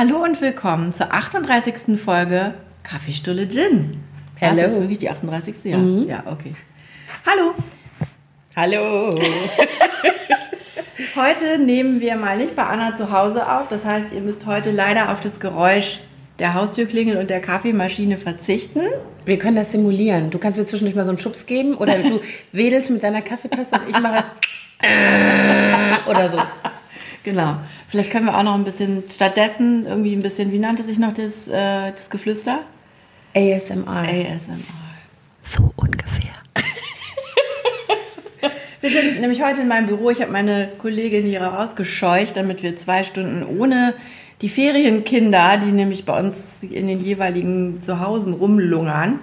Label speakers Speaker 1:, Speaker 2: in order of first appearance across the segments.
Speaker 1: Hallo und willkommen zur 38. Folge Kaffeestulle Gin.
Speaker 2: Hello.
Speaker 1: Das ist wirklich die 38. Ja, ja okay. Hallo.
Speaker 2: Hallo.
Speaker 1: Heute nehmen wir mal nicht bei Anna zu Hause auf. Das heißt, ihr müsst heute leider auf das Geräusch der Haustürklingel und der Kaffeemaschine verzichten.
Speaker 2: Wir können das simulieren. Du kannst mir zwischendurch mal so einen Schubs geben oder du wedelst mit deiner Kaffeetasse und ich mache äh, oder so.
Speaker 1: Genau. Vielleicht können wir auch noch ein bisschen stattdessen irgendwie ein bisschen, wie nannte sich noch das, äh, das Geflüster?
Speaker 2: ASMR.
Speaker 1: ASMR.
Speaker 2: So ungefähr.
Speaker 1: Wir sind nämlich heute in meinem Büro. Ich habe meine Kollegin hier rausgescheucht, damit wir zwei Stunden ohne die Ferienkinder, die nämlich bei uns in den jeweiligen Zuhause rumlungern,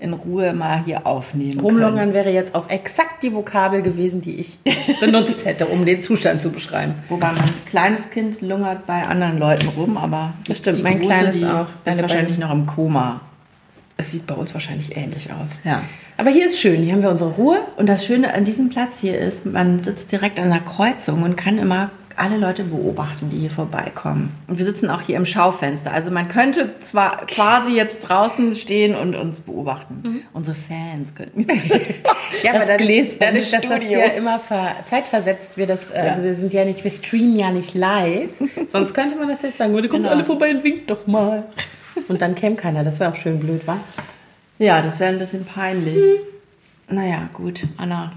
Speaker 1: in Ruhe mal hier aufnehmen.
Speaker 2: Rumlungern wäre jetzt auch exakt die Vokabel gewesen, die ich benutzt hätte, um den Zustand zu beschreiben.
Speaker 1: Können. Wobei mein kleines Kind lungert bei anderen Leuten rum, aber
Speaker 2: Das stimmt,
Speaker 1: die
Speaker 2: mein
Speaker 1: große,
Speaker 2: Kleines
Speaker 1: die
Speaker 2: auch.
Speaker 1: ist wahrscheinlich
Speaker 2: beiden-
Speaker 1: noch im Koma.
Speaker 2: Es sieht bei uns wahrscheinlich ähnlich aus.
Speaker 1: Ja.
Speaker 2: Aber hier ist schön, hier haben wir unsere Ruhe.
Speaker 1: Und das Schöne an diesem Platz hier ist, man sitzt direkt an der Kreuzung und kann immer alle Leute beobachten, die hier vorbeikommen. Und wir sitzen auch hier im Schaufenster. Also man könnte zwar quasi jetzt draußen stehen und uns beobachten. Unsere Fans könnten jetzt
Speaker 2: Ja, aber
Speaker 1: das
Speaker 2: dadurch,
Speaker 1: gläserne
Speaker 2: dadurch dass das hier immer ver zeitversetzt wird, das, äh, also wir sind ja nicht, wir streamen ja nicht live. Sonst könnte man das jetzt sagen, oh, die kommen
Speaker 1: Genau.
Speaker 2: alle vorbei und winkt doch mal. Und dann käme keiner, das wäre auch schön blöd, wa?
Speaker 1: Ja, das wäre ein bisschen peinlich. Naja, gut, Anna.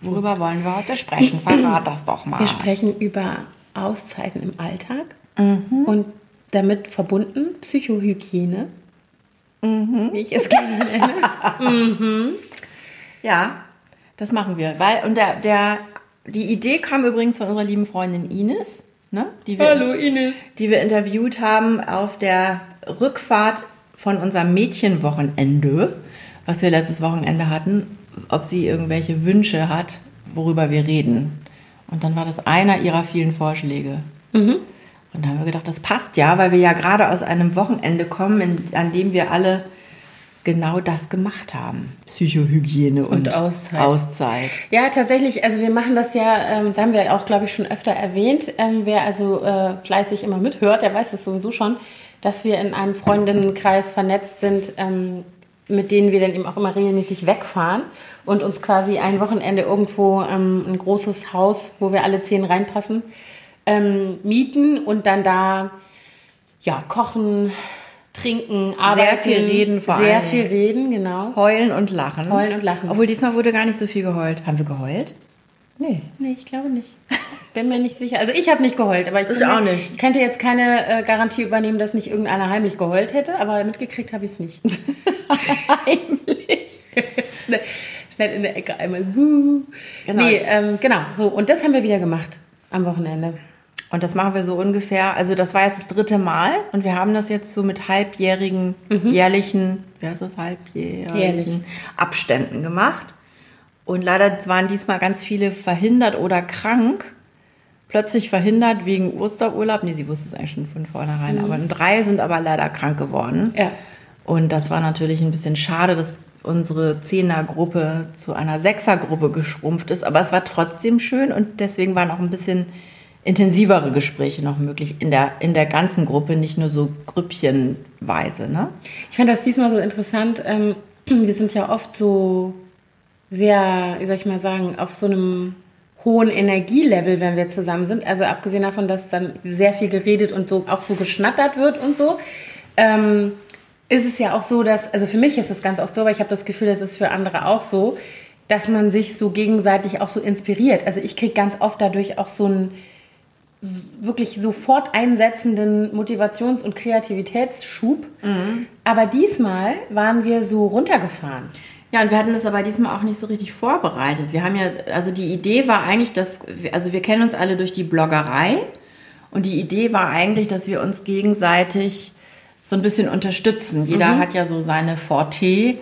Speaker 1: Worüber wollen wir heute sprechen? Verrat das doch mal.
Speaker 2: Wir sprechen über Auszeiten im Alltag und damit verbunden Psychohygiene, wie ich es gerne nenne.
Speaker 1: Ja, das machen wir. Weil, und der, der, die Idee kam übrigens von unserer lieben Freundin Ines, ne? die, wir,
Speaker 2: Ines.
Speaker 1: die wir interviewt haben auf der Rückfahrt von unserem Mädchenwochenende, was wir letztes Wochenende hatten, ob sie irgendwelche Wünsche hat, worüber wir reden. Und dann war das einer ihrer vielen Vorschläge. Und da haben wir gedacht, das passt ja, weil wir ja gerade aus einem Wochenende kommen, in, an dem wir alle genau das gemacht haben. Psychohygiene und,
Speaker 2: Und Auszeit.
Speaker 1: Auszeit.
Speaker 2: Ja, tatsächlich, also wir machen das ja, ähm, da haben wir auch, glaube ich, schon öfter erwähnt. Ähm, wer also äh, fleißig immer mithört, der weiß das sowieso schon, dass wir in einem Freundinnenkreis vernetzt sind, ähm, mit denen wir dann eben auch immer regelmäßig wegfahren und uns quasi ein Wochenende irgendwo ähm, ein großes Haus, wo wir alle zehn reinpassen, ähm, mieten und dann da ja kochen, trinken, arbeiten.
Speaker 1: viel reden vor
Speaker 2: Sehr
Speaker 1: allen
Speaker 2: viel reden, genau.
Speaker 1: Heulen und lachen.
Speaker 2: Heulen und lachen.
Speaker 1: Obwohl diesmal wurde gar nicht so viel geheult. Haben wir geheult? Nee.
Speaker 2: Nee, ich glaube nicht. Bin mir nicht sicher. Also ich habe nicht geheult, aber ich,
Speaker 1: Ich auch
Speaker 2: mir,
Speaker 1: nicht.
Speaker 2: Ich könnte jetzt keine äh, Garantie übernehmen, dass nicht irgendeiner heimlich geheult hätte, aber mitgekriegt habe ich es nicht. heimlich. schnell, schnell in der Ecke einmal.
Speaker 1: Genau.
Speaker 2: Nee, ähm, genau. So und das haben wir wieder gemacht am Wochenende.
Speaker 1: Und das machen wir so ungefähr, also das war jetzt das dritte Mal und wir haben das jetzt so mit halbjährigen, jährlichen, wie heißt das, halbjährlichen
Speaker 2: Jährlich.
Speaker 1: Abständen gemacht. Und leider waren diesmal ganz viele verhindert oder krank. Plötzlich verhindert wegen Osterurlaub. Nee, sie wusste es eigentlich schon von vornherein. Aber drei sind aber leider krank geworden.
Speaker 2: Ja.
Speaker 1: Und das war natürlich ein bisschen schade, dass unsere Zehnergruppe zu einer Sechsergruppe geschrumpft ist. Aber es war trotzdem schön und deswegen waren auch ein bisschen intensivere Gespräche noch möglich in der, in der ganzen Gruppe, nicht nur so grüppchenweise. Ne?
Speaker 2: Ich fand das diesmal so interessant. Ähm, wir sind ja oft so sehr, wie soll ich mal sagen, auf so einem hohen Energielevel, wenn wir zusammen sind. Also abgesehen davon, dass dann sehr viel geredet und so auch so geschnattert wird und so. Ähm, ist es ja auch so, dass, also für mich ist es ganz oft so, aber ich habe das Gefühl, das ist für andere auch so, dass man sich so gegenseitig auch so inspiriert. Also ich kriege ganz oft dadurch auch so einen wirklich sofort einsetzenden Motivations- und Kreativitätsschub. Aber diesmal waren wir so runtergefahren.
Speaker 1: Ja, und wir hatten das aber diesmal auch nicht so richtig vorbereitet. Wir haben ja, also die Idee war eigentlich, dass, wir- also wir kennen uns alle durch die Bloggerei und die Idee war eigentlich, dass wir uns gegenseitig so ein bisschen unterstützen. Jeder hat ja so seine Forte.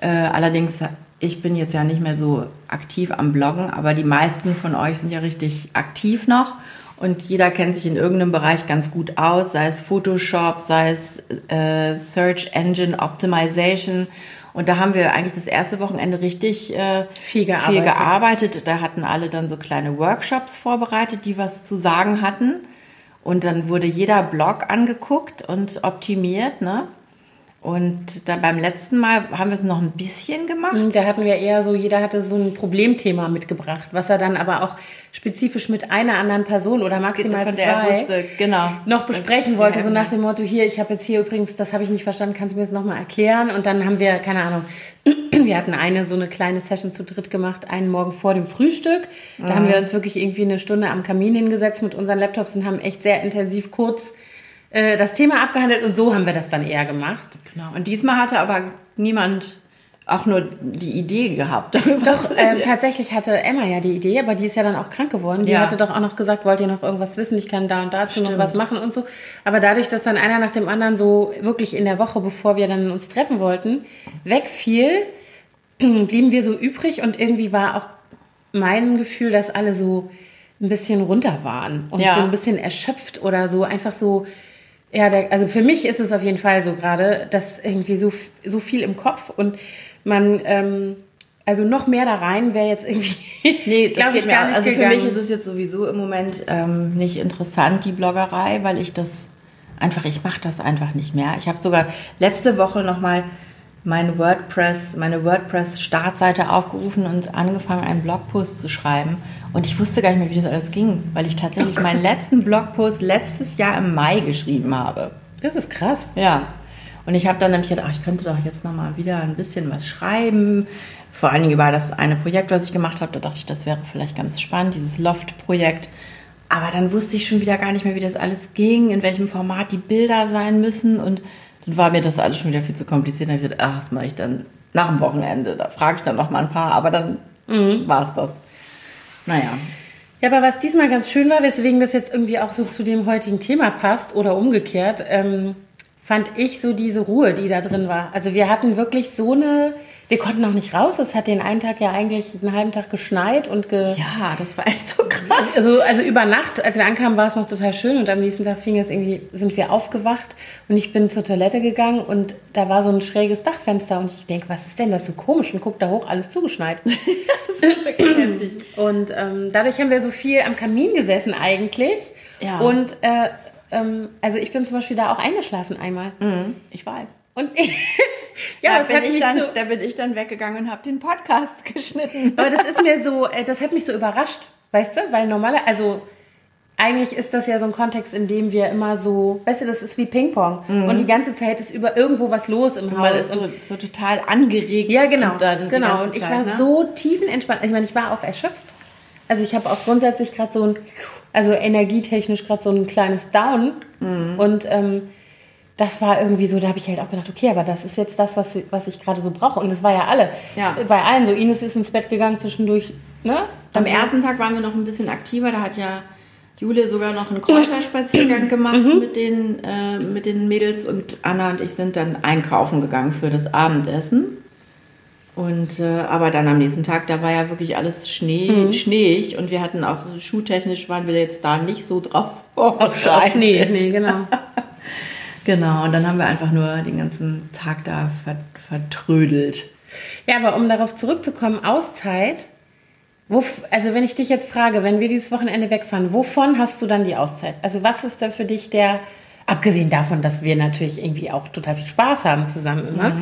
Speaker 1: Äh, allerdings, ich bin jetzt ja nicht mehr so aktiv am Bloggen, aber die meisten von euch sind ja richtig aktiv noch. Und jeder kennt sich in irgendeinem Bereich ganz gut aus, sei es Photoshop, sei es äh, Search Engine Optimization. Und da haben wir eigentlich das erste Wochenende richtig äh,
Speaker 2: Viel
Speaker 1: viel
Speaker 2: gearbeitet.
Speaker 1: gearbeitet. Da hatten alle dann so kleine Workshops vorbereitet, die was zu sagen hatten. Und dann wurde jeder Blog angeguckt und optimiert, ne? Und dann beim letzten Mal haben wir es noch ein bisschen gemacht.
Speaker 2: Mhm, Da hatten wir eher so, jeder hatte so ein Problemthema mitgebracht, was er dann aber auch spezifisch mit einer anderen Person oder maximal
Speaker 1: von
Speaker 2: zwei
Speaker 1: wusste, genau.
Speaker 2: noch besprechen wollte, so nach dem Motto, hier, ich habe jetzt hier übrigens, das habe ich nicht verstanden, kannst du mir das nochmal erklären? Und dann haben wir, keine Ahnung, wir hatten eine so eine kleine Session zu dritt gemacht, einen Morgen vor dem Frühstück. Da haben wir uns wirklich irgendwie eine Stunde am Kamin hingesetzt mit unseren Laptops und haben echt sehr intensiv kurz äh, das Thema abgehandelt und so haben wir das dann eher gemacht.
Speaker 1: Genau. Und diesmal hatte aber niemand auch nur die Idee gehabt.
Speaker 2: Doch,
Speaker 1: reden.
Speaker 2: tatsächlich hatte Emma ja die Idee, aber die ist ja dann auch krank geworden. Die
Speaker 1: Ja.
Speaker 2: hatte doch auch noch gesagt, wollt ihr noch irgendwas wissen? Ich kann da und dazu noch
Speaker 1: Stimmt.
Speaker 2: was machen und so. Aber dadurch, dass dann einer nach dem anderen so wirklich in der Woche, bevor wir dann uns treffen wollten, wegfiel, blieben wir so übrig und irgendwie war auch mein Gefühl, dass alle so ein bisschen runter waren und
Speaker 1: Ja.
Speaker 2: so ein bisschen erschöpft oder so einfach so. Ja, der, also für mich ist es auf jeden Fall so gerade, dass irgendwie so, so viel im Kopf und man, ähm, also noch mehr da rein wäre jetzt irgendwie,
Speaker 1: Nee, das geht
Speaker 2: ich,
Speaker 1: mir auch.
Speaker 2: nicht
Speaker 1: Also für
Speaker 2: gegangen.
Speaker 1: mich ist es jetzt sowieso im Moment ähm, nicht interessant, die Bloggerei, weil ich das einfach, ich mache das einfach nicht mehr. Ich habe sogar letzte Woche nochmal mein WordPress, meine WordPress-Startseite aufgerufen und angefangen, einen Blogpost zu schreiben. Und ich wusste gar nicht mehr, wie das alles ging, weil ich tatsächlich meinen letzten Blogpost letztes Jahr im Mai geschrieben habe.
Speaker 2: Das ist krass.
Speaker 1: Ja. Und ich habe dann nämlich gedacht, ach, ich könnte doch jetzt noch mal wieder ein bisschen was schreiben. Vor allen Dingen über das eine Projekt, was ich gemacht habe, da dachte ich, das wäre vielleicht ganz spannend, dieses Loft-Projekt. Aber dann wusste ich schon wieder gar nicht mehr, wie das alles ging, in welchem Format die Bilder sein müssen. Und dann war mir das alles schon wieder viel zu kompliziert. Dann habe ich gesagt, ach, das mache ich dann nach dem Wochenende. Da frage ich dann noch mal ein paar, aber dann war es das. Naja.
Speaker 2: Ja, aber was diesmal ganz schön war, weswegen das jetzt irgendwie auch so zu dem heutigen Thema passt oder umgekehrt, ähm, fand ich so diese Ruhe, die da drin war. Also wir hatten wirklich so eine, wir konnten auch nicht raus. Es hat den einen Tag ja eigentlich einen halben Tag geschneit und ge
Speaker 1: Ja, das war echt so krass.
Speaker 2: also, also über Nacht, als wir ankamen, war es noch total schön und am nächsten Tag fing es irgendwie, sind wir aufgewacht und ich bin zur Toilette gegangen und da war so ein schräges Dachfenster und ich denke, was ist denn das so komisch und guck da hoch, alles zugeschneit.
Speaker 1: Heftig.
Speaker 2: Und ähm, dadurch haben wir so viel am Kamin gesessen eigentlich.
Speaker 1: Ja.
Speaker 2: Und äh, ähm, also ich bin zum Beispiel da auch eingeschlafen einmal.
Speaker 1: Mhm, ich weiß.
Speaker 2: Und ja,
Speaker 1: da,
Speaker 2: das
Speaker 1: bin
Speaker 2: hat
Speaker 1: ich
Speaker 2: mich
Speaker 1: dann,
Speaker 2: so.
Speaker 1: da bin ich dann weggegangen und habe den Podcast geschnitten.
Speaker 2: Aber das ist mir so, äh, das hat mich so überrascht, weißt du? Weil normaler, also eigentlich ist das ja so ein Kontext, in dem wir immer so, weißt du, das ist wie Ping-Pong. Und die ganze Zeit ist über irgendwo was los im Haus.
Speaker 1: Man ist
Speaker 2: und
Speaker 1: so, so total angeregt.
Speaker 2: Ja, genau.
Speaker 1: Und dann
Speaker 2: genau. Und ich
Speaker 1: Zeit,
Speaker 2: war
Speaker 1: ne?
Speaker 2: so tiefenentspannt. Ich meine, ich war auch erschöpft. Also ich habe auch grundsätzlich gerade so ein, also energietechnisch gerade so ein kleines Down.
Speaker 1: Mhm.
Speaker 2: Und ähm, das war irgendwie so, da habe ich halt auch gedacht, okay, aber das ist jetzt das, was, was ich gerade so brauche. Und das war ja alle.
Speaker 1: Ja.
Speaker 2: Bei allen so. Ines ist ins Bett gegangen zwischendurch. Ne?
Speaker 1: Am
Speaker 2: Also-
Speaker 1: ersten Tag waren wir noch ein bisschen aktiver. Da hat ja Jule sogar noch einen Kräuterspaziergang gemacht
Speaker 2: Mhm.
Speaker 1: mit, den, äh, mit den Mädels. Und Anna und ich sind dann einkaufen gegangen für das Abendessen. Und, äh, aber dann am nächsten Tag, da war ja wirklich alles Schnee,
Speaker 2: Mhm.
Speaker 1: schneeig. Und wir hatten auch, schuhtechnisch waren wir jetzt da nicht so drauf
Speaker 2: Auf, auf Schnee, nee, genau.
Speaker 1: Genau, und dann haben wir einfach nur den ganzen Tag da ver vertrödelt.
Speaker 2: Ja, aber um darauf zurückzukommen, Auszeit. Wo, also wenn ich dich jetzt frage, wenn wir dieses Wochenende wegfahren, wovon hast du dann die Auszeit? Also was ist denn für dich der, abgesehen davon, dass wir natürlich irgendwie auch total viel Spaß haben zusammen immer,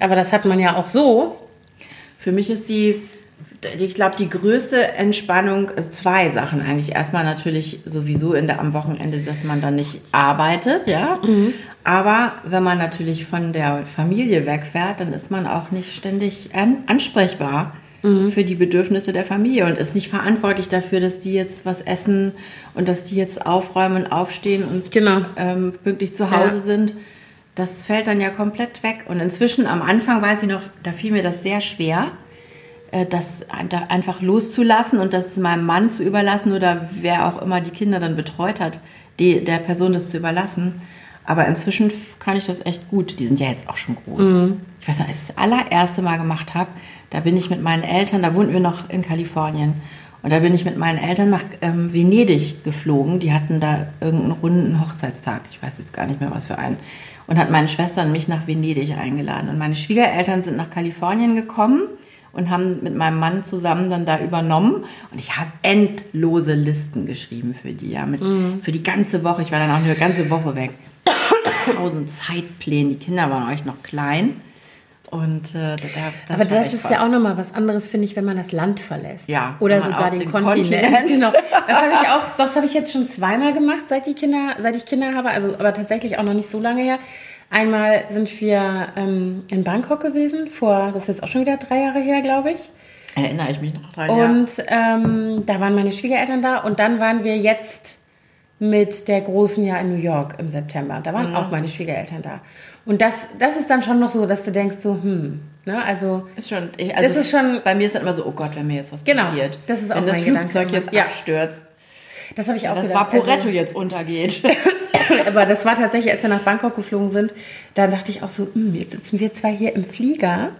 Speaker 2: aber das hat man ja auch so.
Speaker 1: Für mich ist die, ich glaube, die größte Entspannung, also zwei Sachen eigentlich. Erstmal natürlich sowieso in der, am Wochenende, dass man dann nicht arbeitet, ja. Aber wenn man natürlich von der Familie wegfährt, dann ist man auch nicht ständig an, ansprechbar für die Bedürfnisse der Familie und ist nicht verantwortlich dafür, dass die jetzt was essen und dass die jetzt aufräumen und aufstehen und
Speaker 2: Genau.
Speaker 1: ähm, pünktlich zu Hause
Speaker 2: Ja.
Speaker 1: sind. Das fällt dann ja komplett weg. Und inzwischen, am Anfang weiß ich noch, da fiel mir das sehr schwer, das ein- da einfach loszulassen und das meinem Mann zu überlassen oder wer auch immer die Kinder dann betreut hat, die, der Person das zu überlassen. Aber inzwischen kann ich das echt gut. Die sind ja jetzt auch schon groß. Ich weiß noch, als ich das allererste Mal gemacht habe, da bin ich mit meinen Eltern, da wohnten wir noch in Kalifornien. Und da bin ich mit meinen Eltern nach ähm, Venedig geflogen. Die hatten da irgendeinen runden Hochzeitstag. Ich weiß jetzt gar nicht mehr, was für einen. Und hat meine Schwester und mich nach Venedig eingeladen. Und meine Schwiegereltern sind nach Kalifornien gekommen und haben mit meinem Mann zusammen dann da übernommen. Und ich habe endlose Listen geschrieben für die, ja, mit, mhm. für die ganze Woche. Ich war dann auch eine ganze Woche weg. Tausend Zeitpläne. Die Kinder waren euch noch klein. Und äh,
Speaker 2: das Aber das ist was. ja auch nochmal was anderes, finde ich, wenn man das Land verlässt.
Speaker 1: Ja.
Speaker 2: Oder sogar den, den Kontinent. Kontinent. Genau. Das habe ich auch, das habe ich jetzt schon zweimal gemacht, seit die Kinder, seit ich Kinder habe. Also, aber tatsächlich auch noch nicht so lange her. Einmal sind wir ähm, in Bangkok gewesen, vor, das ist jetzt auch schon wieder drei Jahre her, glaube ich.
Speaker 1: Erinnere ich mich noch dran.
Speaker 2: Und ähm, da waren meine Schwiegereltern da und dann waren wir jetzt mit der Großen ja in New York im September. Da waren mhm. auch meine Schwiegereltern da. Und das, das ist dann schon noch so, dass du denkst so, hm, ne, also.
Speaker 1: Ist schon, ich, also
Speaker 2: das ist schon.
Speaker 1: Bei mir ist dann immer so, oh Gott, wenn mir jetzt was
Speaker 2: genau,
Speaker 1: passiert.
Speaker 2: Das ist auch
Speaker 1: wenn
Speaker 2: das
Speaker 1: Flugzeug jetzt ja. abstürzt.
Speaker 2: Das habe ich auch
Speaker 1: Das
Speaker 2: gedacht.
Speaker 1: Vaporetto also, jetzt untergeht.
Speaker 2: aber das war tatsächlich, als wir nach Bangkok geflogen sind, da dachte ich auch so, hm, jetzt sitzen wir zwar hier im Flieger.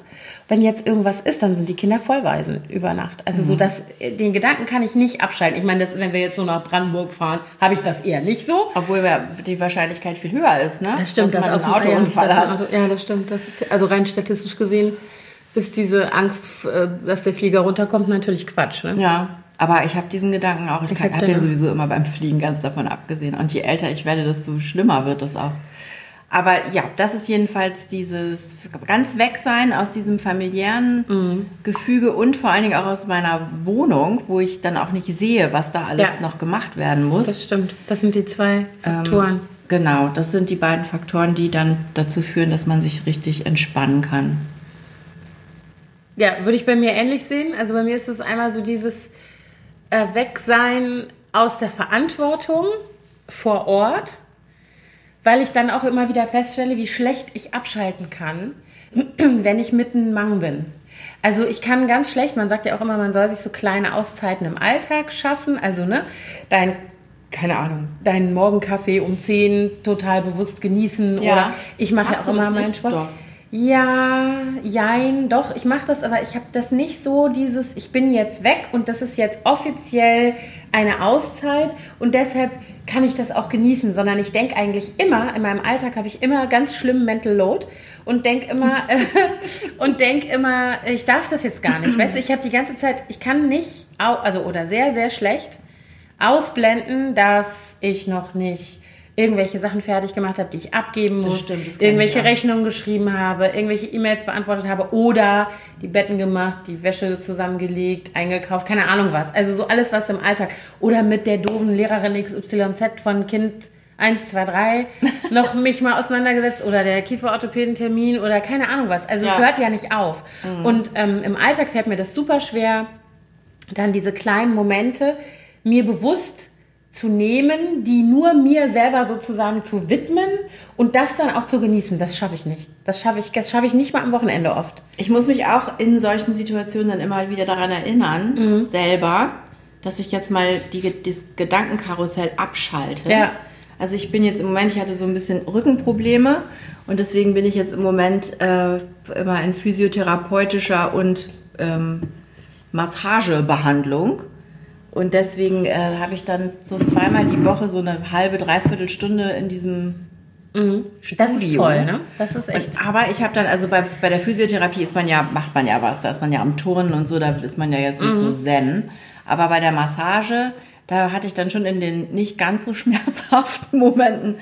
Speaker 2: Wenn jetzt irgendwas ist, dann sind die Kinder vollweisen über Nacht. Also mhm. so, dass den Gedanken kann ich nicht abschalten. Ich meine, das, wenn wir jetzt so nach Brandenburg fahren, habe ich das eher nicht so.
Speaker 1: Obwohl die Wahrscheinlichkeit viel höher ist, ne?
Speaker 2: Das stimmt,
Speaker 1: dass,
Speaker 2: dass
Speaker 1: man einen Autounfall
Speaker 2: ja,
Speaker 1: hat.
Speaker 2: Auto, ja, das stimmt. Das ist, also rein statistisch gesehen ist diese Angst, äh, dass der Flieger runterkommt, natürlich Quatsch. Ne?
Speaker 1: Ja. Aber ich habe diesen Gedanken auch, ich, ich habe den sowieso immer beim Fliegen ganz davon abgesehen. Und je älter ich werde, desto schlimmer wird das auch. Aber ja, das ist jedenfalls dieses ganz weg sein aus diesem familiären mhm. Gefüge und vor allen Dingen auch aus meiner Wohnung, wo ich dann auch nicht sehe, was da alles ja. noch gemacht werden muss.
Speaker 2: Das stimmt. Das sind die zwei Faktoren. Ähm,
Speaker 1: genau, das sind die beiden Faktoren, die dann dazu führen, dass man sich richtig entspannen kann.
Speaker 2: Ja, würde ich bei mir ähnlich sehen. Also bei mir ist es einmal so dieses, äh, weg sein aus der Verantwortung vor Ort, weil ich dann auch immer wieder feststelle, wie schlecht ich abschalten kann, wenn ich mitten Mang bin. Also ich kann ganz schlecht, man sagt ja auch immer, man soll sich so kleine Auszeiten im Alltag schaffen. Also ne, dein keine Ahnung, deinen Morgenkaffee um 10 total bewusst genießen. Ja. Oder ich mache ja auch immer meinen Sport. Doch. Ja, jein, doch, ich mache das, aber ich habe das nicht so dieses, ich bin jetzt weg und das ist jetzt offiziell eine Auszeit und deshalb kann ich das auch genießen, sondern ich denke eigentlich immer, in meinem Alltag habe ich immer ganz schlimm Mental Load und denke immer, und denke immer, ich darf das jetzt gar nicht. Weißt du, ich habe die ganze Zeit, ich kann nicht, also oder sehr, sehr schlecht ausblenden, dass ich noch nicht irgendwelche Sachen fertig gemacht habe, die ich abgeben muss, stimmt, irgendwelche Rechnungen geschrieben habe, irgendwelche E-Mails beantwortet habe oder die Betten gemacht, die Wäsche zusammengelegt, eingekauft, keine Ahnung was. Also so alles, was im Alltag. Oder mit der doofen Lehrerin XYZ von Kind 1, 2, 3 noch mich mal auseinandergesetzt oder der Kieferorthopädentermin oder keine Ahnung was. Also ja. es hört ja nicht auf. Mhm. Und ähm, im Alltag fällt mir das super schwer, dann diese kleinen Momente mir bewusst zu nehmen, die nur mir selber sozusagen zu widmen und das dann auch zu genießen. Das schaffe ich nicht. Das schaffe ich, das schaffe ich nicht mal am Wochenende oft.
Speaker 1: Ich muss mich auch in solchen Situationen dann immer wieder daran erinnern, mhm. selber, dass ich jetzt mal die, das Gedankenkarussell abschalte.
Speaker 2: Ja.
Speaker 1: Also ich bin jetzt im Moment, ich hatte so ein bisschen Rückenprobleme und deswegen bin ich jetzt im Moment äh, immer in physiotherapeutischer und ähm, Massagebehandlung. Und deswegen äh, habe ich dann so zweimal die Woche so eine halbe, dreiviertel Stunde in diesem
Speaker 2: mhm. Das ist toll, ne? Das ist echt.
Speaker 1: Und, aber ich habe dann, also bei, bei der Physiotherapie ist man ja, macht man ja was. Da ist man ja am Turnen und so, da ist man ja jetzt nicht mhm. so zen. Aber bei der Massage, da hatte ich dann schon in den nicht ganz so schmerzhaften Momenten,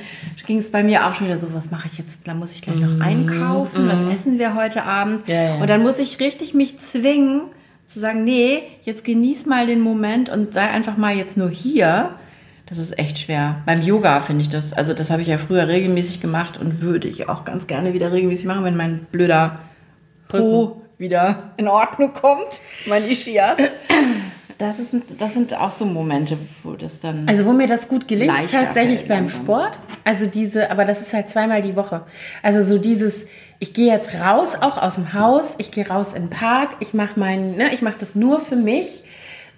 Speaker 1: ging es bei mir auch schon wieder so, was mache ich jetzt? Da muss ich gleich noch mhm. einkaufen, was mhm. essen wir heute Abend?
Speaker 2: Ja, ja.
Speaker 1: Und dann muss ich richtig mich zwingen, zu sagen, nee, jetzt genieß mal den Moment und sei einfach mal jetzt nur hier. Das ist echt schwer. Beim Yoga finde ich das, also das habe ich ja früher regelmäßig gemacht und würde ich auch ganz gerne wieder regelmäßig machen, wenn mein blöder Po wieder in Ordnung kommt, mein Ischias. Das, ist, das sind auch so Momente, wo das dann.
Speaker 2: Also, wo mir das gut gelingt, tatsächlich beim Sport. Also, diese, aber das ist halt zweimal die Woche. Also, so dieses, ich gehe jetzt raus, auch aus dem Haus, ich gehe raus in den Park, ich mache mein, ne, ich mache das nur für mich.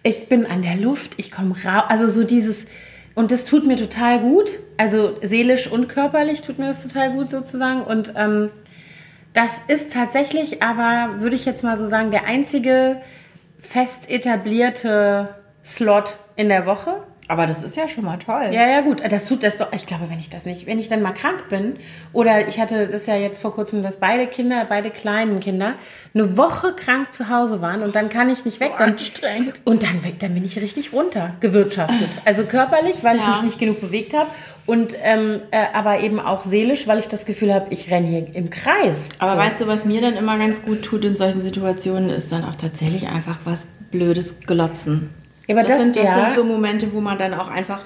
Speaker 2: Ich bin an der Luft, ich komme raus, also so dieses und das tut mir total gut, also seelisch und körperlich tut mir das total gut sozusagen. Und ähm, das ist tatsächlich aber, würde ich jetzt mal so sagen, der einzige fest etablierte Slot in der Woche.
Speaker 1: Aber das ist ja schon mal toll.
Speaker 2: Ja, ja, gut. Das tut das. Ich glaube, wenn ich das nicht, wenn ich dann mal krank bin oder ich hatte das ja jetzt vor kurzem, dass beide Kinder, beide kleinen Kinder eine Woche krank zu Hause waren und dann kann ich nicht weg. Dann,
Speaker 1: anstrengend.
Speaker 2: Und dann, dann bin ich richtig runter gewirtschaftet. Also körperlich, weil ich
Speaker 1: Ja.
Speaker 2: mich nicht genug bewegt habe und ähm, äh, aber eben auch seelisch, weil ich das Gefühl habe, ich renne hier im Kreis.
Speaker 1: Aber
Speaker 2: so.
Speaker 1: weißt du, was mir dann immer ganz gut tut in solchen Situationen, ist dann auch tatsächlich einfach was Blödes glotzen.
Speaker 2: Ja, aber das-
Speaker 1: sind, das
Speaker 2: ja.
Speaker 1: sind so Momente, wo man dann auch einfach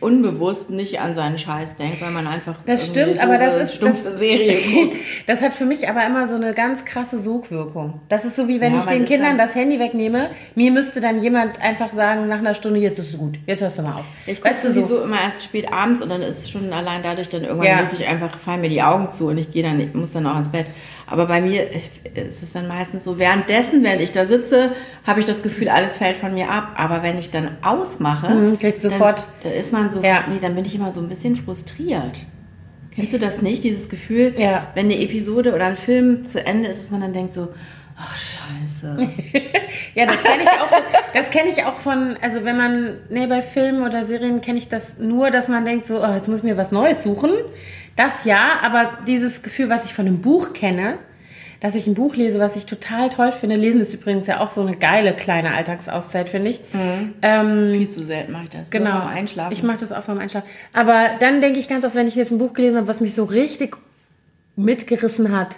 Speaker 1: unbewusst nicht an seinen Scheiß denkt, weil man einfach
Speaker 2: Das stimmt, aber das ist das,
Speaker 1: Serie guckt.
Speaker 2: das hat für mich aber immer so eine ganz krasse Sogwirkung. Das ist so wie wenn
Speaker 1: Ja,
Speaker 2: ich den
Speaker 1: das
Speaker 2: Kindern das Handy wegnehme. Mir müsste dann jemand einfach sagen nach einer Stunde, jetzt ist es gut, jetzt hörst du mal auf.
Speaker 1: Ich gucke sowieso
Speaker 2: so?
Speaker 1: immer erst spät abends und dann ist schon allein dadurch dann irgendwann
Speaker 2: Ja.
Speaker 1: muss ich einfach fallen mir die Augen zu und ich gehe dann muss dann auch ins Bett. Aber bei mir ist es dann meistens so währenddessen, während ich da sitze, habe ich das Gefühl, alles fällt von mir ab. Aber wenn ich dann ausmache,
Speaker 2: Mhm, kriegst du
Speaker 1: dann,
Speaker 2: sofort-
Speaker 1: dann ist man so,
Speaker 2: Ja.
Speaker 1: nee, dann bin ich immer so ein bisschen frustriert. Kennst du das nicht? Dieses Gefühl,
Speaker 2: Ja.
Speaker 1: wenn eine Episode oder ein Film zu Ende ist, dass man dann denkt so, ach scheiße.
Speaker 2: Ja, das kenne ich auch. Von, das kenne ich auch von, also wenn man, nee, bei Filmen oder Serien kenne ich das nur, dass man denkt so, oh, jetzt muss ich mir was Neues suchen. Das ja, aber dieses Gefühl, was ich von einem Buch kenne, dass ich ein Buch lese, was ich total toll finde. Lesen ist übrigens ja auch so eine geile kleine Alltagsauszeit, finde ich. Ähm,
Speaker 1: Viel zu selten mache ich das.
Speaker 2: Genau.
Speaker 1: vorm Einschlafen.
Speaker 2: Ich mache das auch vorm Einschlafen. Aber dann denke ich ganz oft, wenn ich jetzt ein Buch gelesen habe, was mich so richtig mitgerissen hat.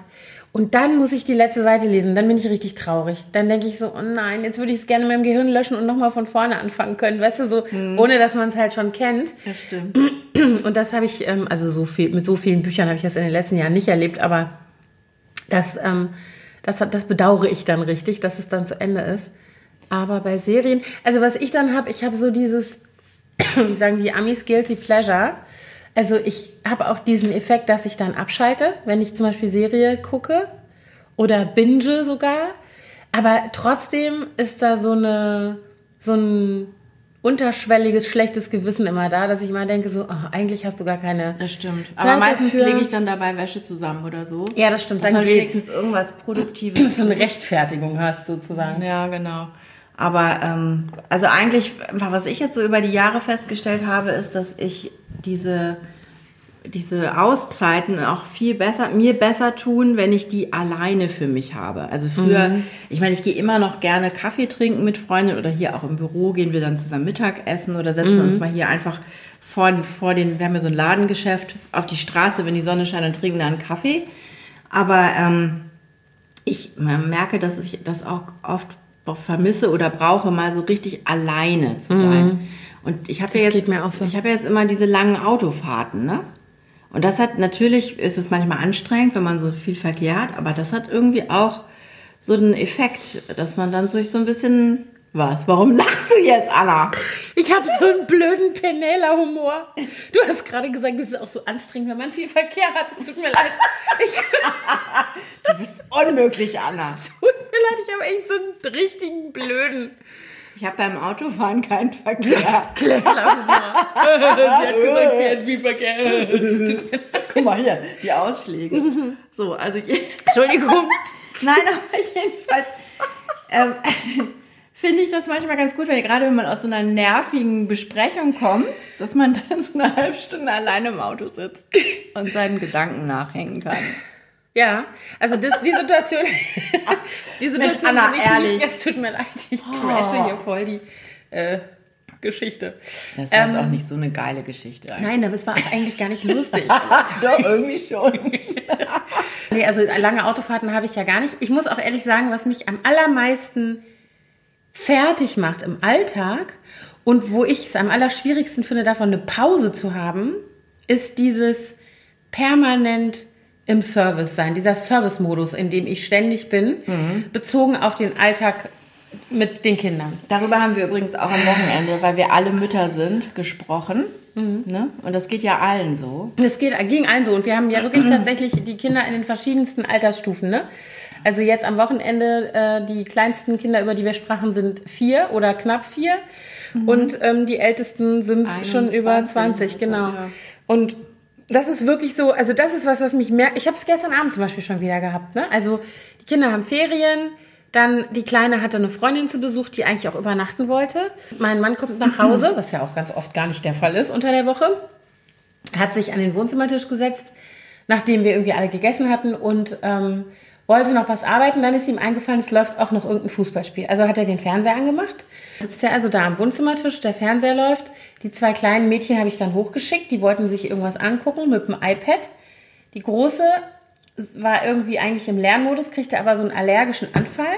Speaker 2: Und dann muss ich die letzte Seite lesen. Dann bin ich richtig traurig. Dann denke ich so, oh nein, jetzt würde ich es gerne in meinem Gehirn löschen und nochmal von vorne anfangen können. Weißt du, so, ohne dass man es halt schon kennt.
Speaker 1: das stimmt.
Speaker 2: Und das habe ich, ähm, also so viel, mit so vielen Büchern habe ich das in den letzten Jahren nicht erlebt, aber das, ähm, das, das bedauere ich dann richtig, dass es dann zu Ende ist. Aber bei Serien, also was ich dann habe, ich habe so dieses, wie sagen die Amis, Guilty Pleasure. Also ich habe auch diesen Effekt, dass ich dann abschalte, wenn ich zum Beispiel Serie gucke oder binge sogar. Aber trotzdem ist da so eine, so ein unterschwelliges, schlechtes Gewissen immer da, dass ich immer denke so, oh, eigentlich hast du gar keine
Speaker 1: Das stimmt.
Speaker 2: Zeit
Speaker 1: Aber meistens
Speaker 2: dafür.
Speaker 1: lege ich dann dabei Wäsche zusammen oder so.
Speaker 2: Ja, das stimmt,
Speaker 1: Dass
Speaker 2: dann
Speaker 1: man wenigstens irgendwas Produktives.
Speaker 2: so eine Rechtfertigung hast sozusagen.
Speaker 1: ja, genau. Aber ähm, also eigentlich, was ich jetzt so über die Jahre festgestellt habe, ist, dass ich diese diese Auszeiten auch viel besser, mir besser tun, wenn ich die alleine für mich habe. Also früher, ich meine, ich gehe immer noch gerne Kaffee trinken mit Freunden oder hier auch im Büro gehen wir dann zusammen Mittagessen oder setzen uns mal hier einfach vor, vor den, wir haben ja so ein Ladengeschäft auf die Straße, wenn die Sonne scheint und trinken da einen Kaffee. Aber ähm, ich merke, dass ich das auch oft vermisse oder brauche, mal so richtig alleine zu sein. Und ich habe ja jetzt,
Speaker 2: so.
Speaker 1: ich habe ja jetzt immer diese langen Autofahrten, ne? Und das hat natürlich ist es manchmal anstrengend, wenn man so viel Verkehr hat, aber das hat irgendwie auch so einen Effekt, dass man dann sich so ein bisschen was? Warum lachst du jetzt, Anna?
Speaker 2: Ich habe so einen blöden Penela-Humor. Du hast gerade gesagt, das ist auch so anstrengend, wenn man viel Verkehr hat. Es tut mir leid.
Speaker 1: Du bist unmöglich, Anna.
Speaker 2: tut mir leid, ich habe echt so einen richtigen blöden
Speaker 1: Ich habe beim Autofahren keinen Verkehr.
Speaker 2: Klässler-Humor. sie hat gesagt, sie hat viel Verkehr.
Speaker 1: Guck mal hier, die Ausschläge. So, also
Speaker 2: Entschuldigung.
Speaker 1: Nein, aber jedenfalls ähm, finde ich das manchmal ganz gut, weil gerade wenn man aus so einer nervigen Besprechung kommt, dass man dann so eine halbe Stunde alleine im Auto sitzt und seinen Gedanken nachhängen kann.
Speaker 2: Ja, also das, die Situation. die Situation
Speaker 1: Anna,
Speaker 2: für mich
Speaker 1: ehrlich.
Speaker 2: Es tut mir leid, ich crashe hier voll die äh, Geschichte.
Speaker 1: Das war jetzt
Speaker 2: Ähm,
Speaker 1: auch nicht so eine geile Geschichte. eigentlich.
Speaker 2: Nein, aber es war auch eigentlich gar nicht lustig.
Speaker 1: Doch, irgendwie schon.
Speaker 2: Nee, also lange Autofahrten habe ich ja gar nicht. Ich muss auch ehrlich sagen, was mich am allermeisten fertig macht im Alltag und wo ich es am allerschwierigsten finde, davon eine Pause zu haben, ist dieses permanent im Service sein, dieser Service-Modus, in dem ich ständig bin, bezogen auf den Alltag mit den Kindern.
Speaker 1: Darüber haben wir übrigens auch am Wochenende, weil wir alle Mütter sind, gesprochen.
Speaker 2: Mhm.
Speaker 1: Ne? Und das geht ja allen so.
Speaker 2: Es geht ging allen so und wir haben ja wirklich tatsächlich die Kinder in den verschiedensten Altersstufen. Ne? Also jetzt am Wochenende äh, die kleinsten Kinder, über die wir sprachen, sind vier oder knapp vier und ähm, die ältesten sind schon
Speaker 1: 21,
Speaker 2: über 20, genau.
Speaker 1: ja.
Speaker 2: Und das ist wirklich so, also das ist was, was mich mehr. Ich habe es gestern Abend zum Beispiel schon wieder gehabt. Ne? Also die Kinder haben Ferien, Dann die Kleine hatte eine Freundin zu Besuch, die eigentlich auch übernachten wollte. Mein Mann kommt nach Hause, was ja auch ganz oft gar nicht der Fall ist unter der Woche, hat sich an den Wohnzimmertisch gesetzt, nachdem wir irgendwie alle gegessen hatten und ähm, wollte noch was arbeiten. Dann ist ihm eingefallen, es läuft auch noch irgendein Fußballspiel. Also hat er den Fernseher angemacht. Sitzt er also da am Wohnzimmertisch, der Fernseher läuft. Die zwei kleinen Mädchen habe ich dann hochgeschickt, die wollten sich irgendwas angucken mit dem iPad. Die große war irgendwie eigentlich im Lernmodus, kriegte aber so einen allergischen Anfall.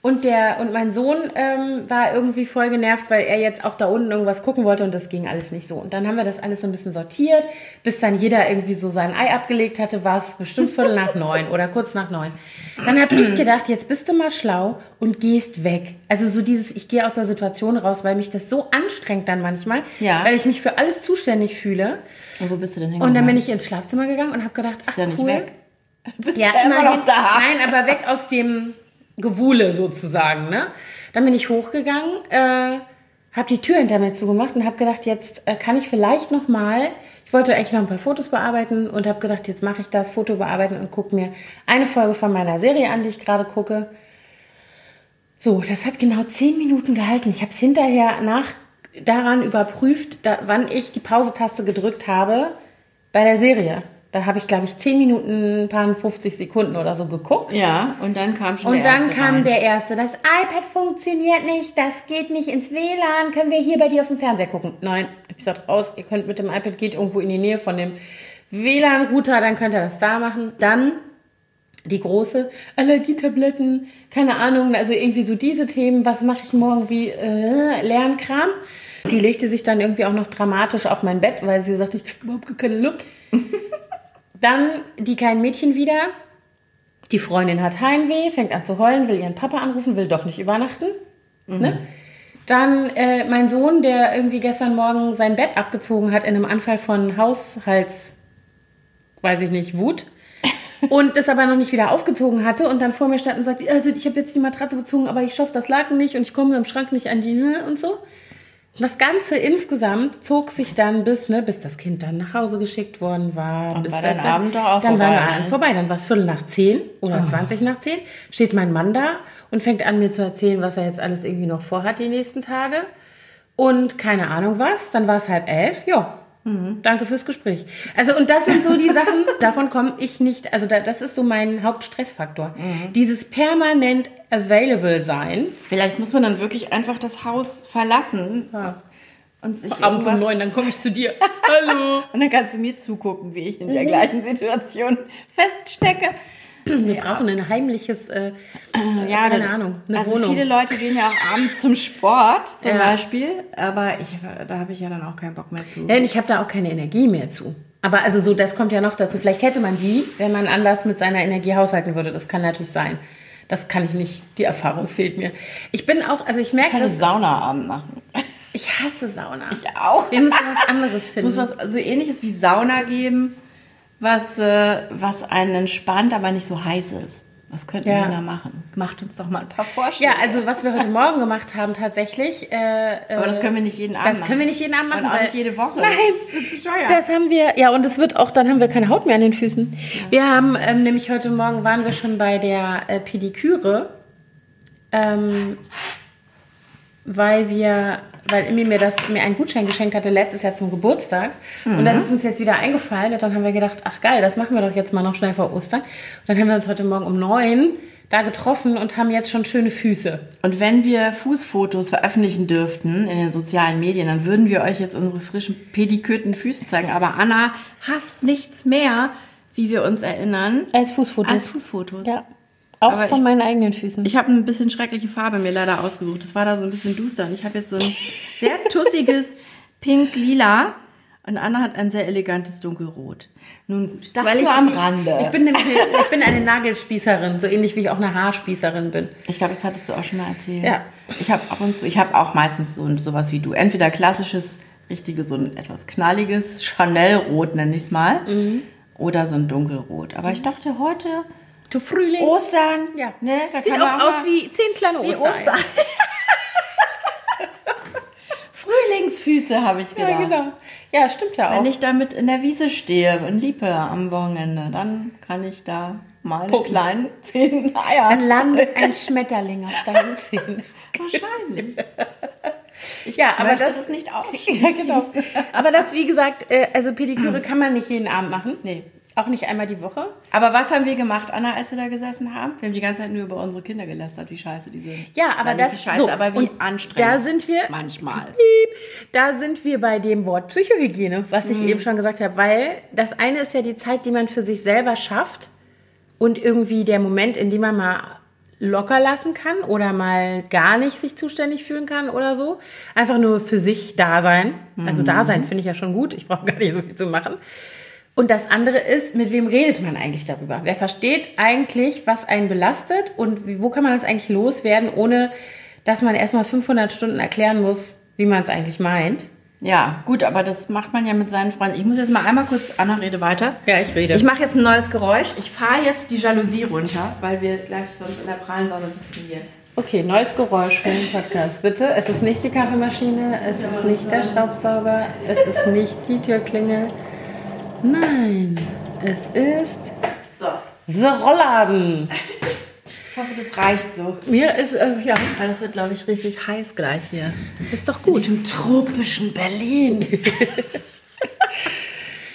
Speaker 2: Und, der, und mein Sohn ähm, war irgendwie voll genervt, weil er jetzt auch da unten irgendwas gucken wollte und das ging alles nicht so. Und dann haben wir das alles so ein bisschen sortiert, bis dann jeder irgendwie so sein Ei abgelegt hatte, war es bestimmt Viertel nach neun oder kurz nach neun. Dann habe ich gedacht, jetzt bist du mal schlau und gehst weg. Also so dieses, ich gehe aus der Situation raus, weil mich das so anstrengt dann manchmal,
Speaker 1: Ja.
Speaker 2: weil ich mich für alles zuständig fühle.
Speaker 1: Und wo bist du denn hingegangen?
Speaker 2: Und dann bin ich ins Schlafzimmer gegangen und habe gedacht, ach
Speaker 1: ja nicht
Speaker 2: cool.
Speaker 1: weg. Bist
Speaker 2: Ja,
Speaker 1: ja, immer noch da.
Speaker 2: Nein, aber weg aus dem Gewuhle sozusagen. Ne? Dann bin ich hochgegangen, äh, habe die Tür hinter mir zugemacht und habe gedacht, jetzt äh, kann ich vielleicht noch mal. Ich wollte eigentlich noch ein paar Fotos bearbeiten und habe gedacht, jetzt mache ich das Foto bearbeiten und gucke mir eine Folge von meiner Serie an, die ich gerade gucke. So, das hat genau zehn Minuten gehalten. Ich habe es hinterher nach daran überprüft, da, wann ich die Pause-Taste gedrückt habe bei der Serie. Da habe ich, glaube ich, zehn Minuten, ein paar 50 Sekunden oder so geguckt.
Speaker 1: Ja, und dann kam schon
Speaker 2: Und
Speaker 1: der
Speaker 2: dann
Speaker 1: erste
Speaker 2: kam
Speaker 1: rein.
Speaker 2: der erste. Das iPad funktioniert nicht, das geht nicht ins WLAN. Können wir hier bei dir auf dem Fernseher gucken? Nein, ich gesagt raus. Ihr könnt mit dem iPad geht irgendwo in die Nähe von dem WLAN-Router, dann könnt ihr das da machen. Dann die große Allergietabletten, keine Ahnung, also irgendwie so diese Themen. Was mache ich morgen wie äh, Lernkram? Die legte sich dann irgendwie auch noch dramatisch auf mein Bett, weil sie sagte, ich kriege überhaupt gar keine Luft. Dann die kleinen Mädchen wieder. Die Freundin hat Heimweh, fängt an zu heulen, will ihren Papa anrufen, will doch nicht übernachten. Ne? Dann äh, mein Sohn, der irgendwie gestern Morgen sein Bett abgezogen hat in einem Anfall von Haushalts, weiß ich nicht, Wut. Und das aber noch nicht wieder aufgezogen hatte und dann vor mir stand und sagte, also ich habe jetzt die Matratze bezogen, aber ich schaffe das Laken nicht und ich komme im Schrank nicht an die und so. Das Ganze insgesamt zog sich dann bis, ne, bis das Kind dann nach Hause geschickt worden war.
Speaker 1: Und
Speaker 2: bis
Speaker 1: war
Speaker 2: das
Speaker 1: Abend doch auch
Speaker 2: Dann war
Speaker 1: vorbei,
Speaker 2: der Abend
Speaker 1: ne?
Speaker 2: vorbei. Dann war es Viertel nach zehn oder 20 nach zehn. Steht mein Mann da und fängt an, mir zu erzählen, was er jetzt alles irgendwie noch vorhat die nächsten Tage. Und keine Ahnung was. Dann war es halb elf. Ja. Danke fürs Gespräch. Also, und das sind so die Sachen, davon komme ich nicht, also da, das ist so mein Hauptstressfaktor. Dieses permanent available sein.
Speaker 1: Vielleicht muss man dann wirklich einfach das Haus verlassen und sich
Speaker 2: Abends um neun, dann komme ich zu dir. Hallo.
Speaker 1: Und dann kannst du mir zugucken, wie ich in
Speaker 2: Mhm.
Speaker 1: der gleichen Situation feststecke.
Speaker 2: Wir brauchen ein heimliches, äh,
Speaker 1: Ja,
Speaker 2: keine
Speaker 1: dann-
Speaker 2: Ahnung, eine
Speaker 1: also
Speaker 2: Wohnung.
Speaker 1: viele Leute gehen ja auch abends zum Sport zum
Speaker 2: Ja.
Speaker 1: Beispiel, aber ich, da habe ich ja dann auch keinen Bock mehr zu.
Speaker 2: Ja, und ich habe da auch keine Energie mehr zu. Aber also so, das kommt ja noch dazu. Vielleicht hätte man die, wenn man anders mit seiner Energie haushalten würde. Das kann natürlich sein. Das kann ich nicht. Die Erfahrung fehlt mir. Ich bin auch, also ich merke,
Speaker 1: Keine
Speaker 2: dass
Speaker 1: Saunaabend machen.
Speaker 2: ich hasse Sauna.
Speaker 1: Ich auch.
Speaker 2: Wir müssen was anderes
Speaker 1: Es
Speaker 2: finden.
Speaker 1: muss was so ähnliches wie Sauna geben, was, äh, was einen entspannt, aber nicht so heiß ist. Was könnten
Speaker 2: Ja.
Speaker 1: wir da machen? Macht uns doch mal ein paar Vorschläge.
Speaker 2: ja, also was wir heute Morgen gemacht haben tatsächlich. Äh,
Speaker 1: aber das können wir nicht jeden Abend
Speaker 2: das
Speaker 1: machen.
Speaker 2: können wir nicht jeden Abend machen.
Speaker 1: Und auch
Speaker 2: weil-
Speaker 1: nicht jede Woche.
Speaker 2: Nein,
Speaker 1: Das ist zu teuer.
Speaker 2: Das haben wir, ja, und es wird auch, dann haben wir keine Haut mehr an den Füßen. Wir haben ähm, nämlich heute Morgen waren wir schon bei der äh, Pediküre, ähm, weil wir, weil Emmy mir das mir einen Gutschein geschenkt hatte letztes Jahr zum Geburtstag und das ist uns jetzt wieder eingefallen und dann haben wir gedacht, ach geil, das machen wir doch jetzt mal noch schnell vor Ostern. Und dann haben wir uns heute Morgen um neun da getroffen und haben jetzt schon schöne Füße.
Speaker 1: Und wenn wir Fußfotos veröffentlichen dürften in den sozialen Medien, dann würden wir euch jetzt unsere frischen pedikürten Füße zeigen. Aber Anna hasst nichts mehr, wie wir uns erinnern,
Speaker 2: Als Fußfotos.
Speaker 1: als Fußfotos.
Speaker 2: ja. Auch
Speaker 1: Aber
Speaker 2: von
Speaker 1: ich-
Speaker 2: meinen eigenen Füßen.
Speaker 1: Ich habe ein bisschen schreckliche Farbe mir leider ausgesucht. Das war da so ein bisschen duster. Und ich habe jetzt so ein sehr tussiges Pink-Lila. Und Anna hat ein sehr elegantes Dunkelrot. Nun gut, das
Speaker 2: Weil
Speaker 1: nur
Speaker 2: ich,
Speaker 1: am Rande.
Speaker 2: Ich bin, nämlich eine, ich bin eine Nagelspießerin, so ähnlich wie ich auch eine Haarspießerin bin.
Speaker 1: Ich glaube, das hattest du auch schon mal erzählt.
Speaker 2: Ja.
Speaker 1: Ich habe ab und zu, ich habe auch meistens so sowas wie du. Entweder klassisches, richtiges, so ein etwas knalliges, Chanel-Rot nenne ich es mal.
Speaker 2: Mhm.
Speaker 1: Oder so ein Dunkelrot. Aber ich dachte heute,
Speaker 2: Du Frühling.
Speaker 1: Ostern,
Speaker 2: ja.
Speaker 1: ne, da
Speaker 2: Sieht
Speaker 1: kann man
Speaker 2: auch aus
Speaker 1: mal-
Speaker 2: wie zehn kleine
Speaker 1: wie
Speaker 2: Ostereier.
Speaker 1: Ostern. Frühlingsfüße habe ich gedacht.
Speaker 2: Ja, genau. Ja, stimmt ja auch.
Speaker 1: Wenn ich damit in der Wiese stehe, in Liepe am Wochenende, dann kann ich da meine
Speaker 2: Puppen.
Speaker 1: kleinen zehn Eier.
Speaker 2: Dann landet ein Schmetterling auf deinen Zähnen.
Speaker 1: Wahrscheinlich.
Speaker 2: Ja, aber das
Speaker 1: das nicht ausschließen.
Speaker 2: Ja, genau. Aber das, wie gesagt, äh, also Pediküre kann man nicht jeden Abend machen.
Speaker 1: Nee.
Speaker 2: Auch nicht einmal die Woche.
Speaker 1: Aber was haben wir gemacht, Anna, als wir da gesessen haben? Wir haben die ganze Zeit nur über unsere Kinder gelästert, wie scheiße die sind.
Speaker 2: Ja, aber
Speaker 1: Nein,
Speaker 2: das
Speaker 1: wie scheiße,
Speaker 2: so,
Speaker 1: aber wie anstrengend.
Speaker 2: Da sind wir
Speaker 1: manchmal.
Speaker 2: Piep. Da sind wir bei dem Wort Psychohygiene, was
Speaker 1: Mhm.
Speaker 2: ich eben schon gesagt habe, weil das eine ist ja die Zeit, die man für sich selber schafft und irgendwie der Moment, in dem man mal locker lassen kann oder mal gar nicht sich zuständig fühlen kann oder so. Einfach nur für sich da sein. Also da sein finde ich ja schon gut. Ich brauche gar nicht so viel zu machen. Und das andere ist, mit wem redet man eigentlich darüber? Wer versteht eigentlich, was einen belastet und wo kann man das eigentlich loswerden, ohne dass man erstmal 500 Stunden erklären muss, wie man es eigentlich meint?
Speaker 1: Ja, gut, aber das macht man ja mit seinen Freunden. Ich muss jetzt mal einmal kurz, Anna, rede weiter.
Speaker 2: Ja, ich rede.
Speaker 1: Ich mache jetzt ein neues Geräusch. Ich fahre jetzt die Jalousie runter, weil wir gleich sonst in der prallen Sonne sitzen hier.
Speaker 2: Okay, neues Geräusch für den Podcast. Bitte, es ist nicht die Kaffeemaschine, es ist nicht der Staubsauger, es ist nicht die Türklingel. Nein, es ist
Speaker 1: So,
Speaker 2: The Rollladen.
Speaker 1: ich hoffe, das reicht so.
Speaker 2: Mir ist, äh, ja,
Speaker 1: das wird, glaube ich, richtig heiß gleich hier.
Speaker 2: ist doch gut.
Speaker 1: diesem tropischen Berlin.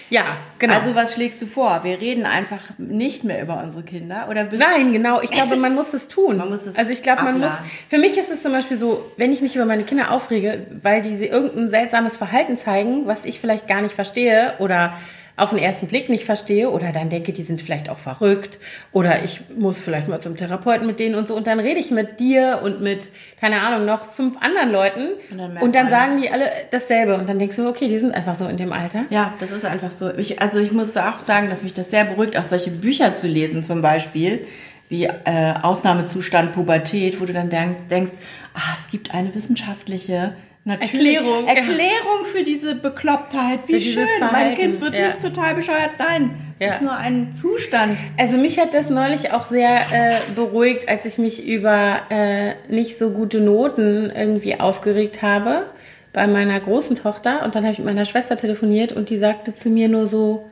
Speaker 2: Ja, genau.
Speaker 1: Also, was schlägst du vor? Wir reden einfach nicht mehr über unsere Kinder? Oder
Speaker 2: Nein, genau. Ich glaube, man muss es tun.
Speaker 1: Man muss es
Speaker 2: also ich glaube, man muss. Für mich ist es zum Beispiel so, wenn ich mich über meine Kinder aufrege, weil die sie irgendein seltsames Verhalten zeigen, was ich vielleicht gar nicht verstehe oder auf den ersten Blick nicht verstehe oder dann denke, die sind vielleicht auch verrückt oder ich muss vielleicht mal zum Therapeuten mit denen und so und dann rede ich mit dir und mit, keine Ahnung, noch fünf anderen Leuten
Speaker 1: Und dann
Speaker 2: und dann, sagen die alle dasselbe und dann denkst du, okay, die sind einfach so in dem Alter.
Speaker 1: Ja, das ist einfach so. Ich, also ich muss auch sagen, dass mich das sehr beruhigt, auch solche Bücher zu lesen zum Beispiel, wie äh, Ausnahmezustand Pubertät, wo du dann denkst, denkst ah, es gibt eine wissenschaftliche natürlich-
Speaker 2: Erklärung.
Speaker 1: Erklärung für diese Beklopptheit. Wie schön, mein
Speaker 2: Verhalten,
Speaker 1: Kind wird
Speaker 2: ja.
Speaker 1: nicht total bescheuert. Nein, es
Speaker 2: Ja.
Speaker 1: ist nur ein Zustand.
Speaker 2: Also mich hat das neulich auch sehr äh, beruhigt, als ich mich über äh, nicht so gute Noten irgendwie aufgeregt habe bei meiner großen Tochter. Und dann habe ich mit meiner Schwester telefoniert und die sagte zu mir nur so,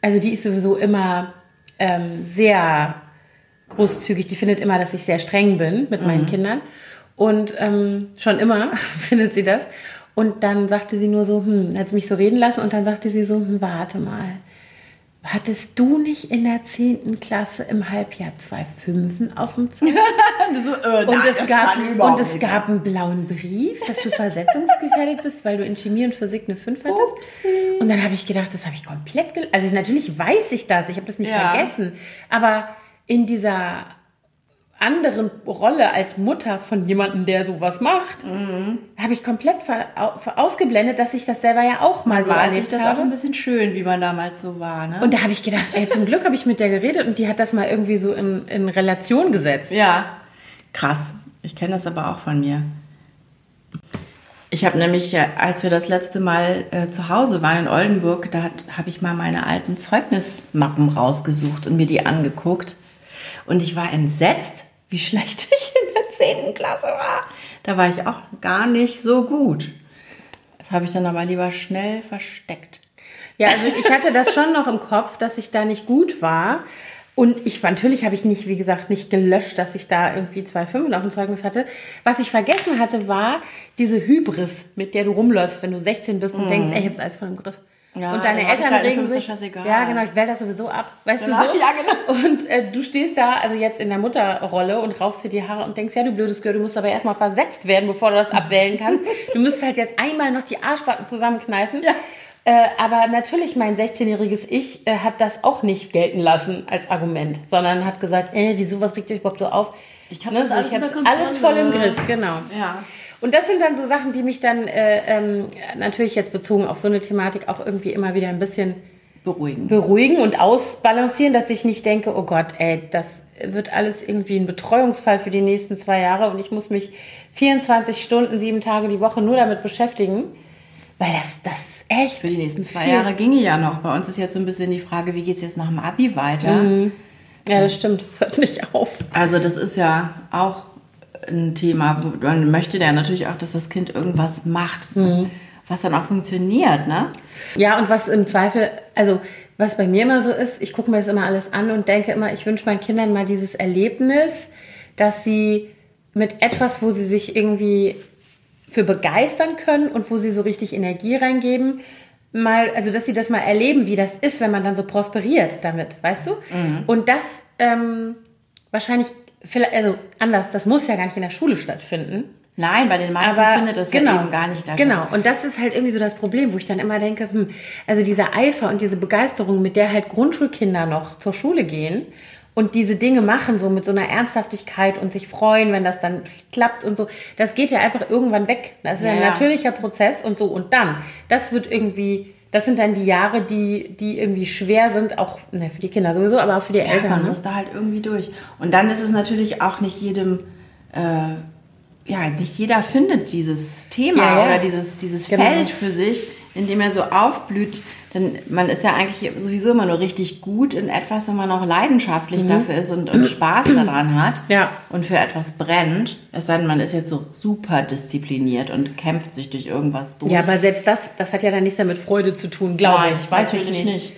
Speaker 2: also die ist sowieso immer ähm, sehr großzügig. Die findet immer, dass ich sehr streng bin mit meinen Kindern. Und ähm, schon immer findet sie das. Und dann sagte sie nur so, hm, hat sie mich so reden lassen und dann sagte sie so, hm, warte mal. Hattest du nicht in der 10. Klasse im Halbjahr zwei Fünfen auf dem
Speaker 1: so, äh,
Speaker 2: Und
Speaker 1: nein,
Speaker 2: es, gab, und es einen blauen Brief, dass du versetzungsgefährdet bist, weil du in Chemie und Physik eine 5 hattest.
Speaker 1: Upsi.
Speaker 2: Und dann habe ich gedacht, das habe ich komplett Also natürlich weiß ich das, ich habe das nicht
Speaker 1: Ja.
Speaker 2: vergessen. Aber in dieser anderen Rolle als Mutter von jemandem, der sowas macht,
Speaker 1: Mhm.
Speaker 2: habe ich komplett ausgeblendet, dass ich das selber ja auch mal so
Speaker 1: War sich
Speaker 2: erlebt
Speaker 1: das
Speaker 2: habe.
Speaker 1: auch ein bisschen schön, wie man damals so war, ne?
Speaker 2: Und da habe ich gedacht, ey, zum Glück habe ich mit der geredet und die hat das mal irgendwie so in, in Relation gesetzt.
Speaker 1: Ja, krass. Ich kenne das aber auch von mir. Ich habe nämlich, als wir das letzte Mal äh, zu Hause waren in Oldenburg, da habe ich mal meine alten Zeugnismappen rausgesucht und mir die angeguckt. Und ich war entsetzt, wie schlecht ich in der 10. Klasse war. Da war ich auch gar nicht so gut. Das habe ich dann aber lieber schnell versteckt.
Speaker 2: Ja, also ich hatte das schon noch im Kopf, dass ich da nicht gut war. Und ich natürlich habe ich nicht, wie gesagt, nicht gelöscht, dass ich da irgendwie zwei Fünfen auf dem Zeugnis hatte. Was ich vergessen hatte, war diese Hybris, mit der du rumläufst, wenn du 16 bist und denkst, ey, ich hab's alles voll im Griff.
Speaker 1: Ja,
Speaker 2: und deine Eltern regen sich. Ja, genau, ich wähle das sowieso ab. Weißt
Speaker 1: Genau,
Speaker 2: du so?
Speaker 1: ja, genau.
Speaker 2: Und äh, du stehst da, also jetzt in der Mutterrolle und raufst dir die Haare und denkst, ja, du blödes Girl, du musst aber erstmal versetzt werden, bevor du das abwählen kannst. Du müsstest halt jetzt einmal noch die Arschbacken zusammenkneifen.
Speaker 1: Ja.
Speaker 2: Äh, aber natürlich, mein 16-jähriges Ich äh, hat das auch nicht gelten lassen als Argument, sondern hat gesagt, äh, wieso, was regt euch überhaupt so auf?
Speaker 1: Ich hab
Speaker 2: Ne,
Speaker 1: das
Speaker 2: so,
Speaker 1: alles
Speaker 2: ich hab's alles voll im Griff, genau.
Speaker 1: Ja.
Speaker 2: Und das sind dann so Sachen, die mich dann äh, ähm, natürlich jetzt bezogen auf so eine Thematik auch irgendwie immer wieder ein bisschen
Speaker 1: Beruhigen.
Speaker 2: beruhigen und ausbalancieren, dass ich nicht denke, oh Gott, ey, das wird alles irgendwie ein Betreuungsfall für die nächsten zwei Jahre und ich muss mich 24 Stunden, sieben Tage die Woche nur damit beschäftigen, weil das, das ist echt
Speaker 1: Für die nächsten zwei
Speaker 2: viel.
Speaker 1: Jahre ginge ja noch. Bei uns ist jetzt so ein bisschen die Frage, wie geht es jetzt nach dem Abi weiter?
Speaker 2: Mhm. Ja, das stimmt, das hört nicht auf.
Speaker 1: Also das ist ja auch ein Thema, wo man möchte ja natürlich auch, dass das Kind irgendwas macht,
Speaker 2: Mhm.
Speaker 1: was dann auch funktioniert, ne?
Speaker 2: Ja, und was im Zweifel, also was bei mir immer so ist, ich gucke mir das immer alles an und denke immer, ich wünsche meinen Kindern mal dieses Erlebnis, dass sie mit etwas, wo sie sich irgendwie für begeistern können und wo sie so richtig Energie reingeben, mal, also dass sie das mal erleben, wie das ist, wenn man dann so prosperiert damit, weißt du? Mhm. Und das ähm, wahrscheinlich, also anders, das muss ja gar nicht in der Schule stattfinden.
Speaker 1: Nein, bei den meisten Aber findet das genau, ja eben gar nicht
Speaker 2: da Genau, und das ist halt irgendwie so das Problem, wo ich dann immer denke, hm, also dieser Eifer und diese Begeisterung, mit der halt Grundschulkinder noch zur Schule gehen und diese Dinge machen, so mit so einer Ernsthaftigkeit und sich freuen, wenn das dann klappt und so, das geht ja einfach irgendwann weg. Das ist ja, ein natürlicher Prozess und so. Und dann, das wird irgendwie, das sind dann die Jahre, die, die irgendwie schwer sind, auch ne, für die Kinder sowieso, aber auch für die ja, Eltern.
Speaker 1: Man
Speaker 2: ne?
Speaker 1: muss da halt irgendwie durch. Und dann ist es natürlich auch nicht jedem. Äh, ja, nicht jeder findet dieses Thema ja, ja. oder dieses, dieses genau. Feld für sich, in dem er so aufblüht. Denn man ist ja eigentlich sowieso immer nur richtig gut in etwas, wenn man auch leidenschaftlich mhm. dafür ist und, und Spaß daran hat
Speaker 2: ja.
Speaker 1: und für etwas brennt. Es sei denn, man ist jetzt so super diszipliniert und kämpft sich durch irgendwas durch.
Speaker 2: Ja, aber selbst das, das hat ja dann nichts mehr mit Freude zu tun, glaube ich. Weiß ich nicht. nicht.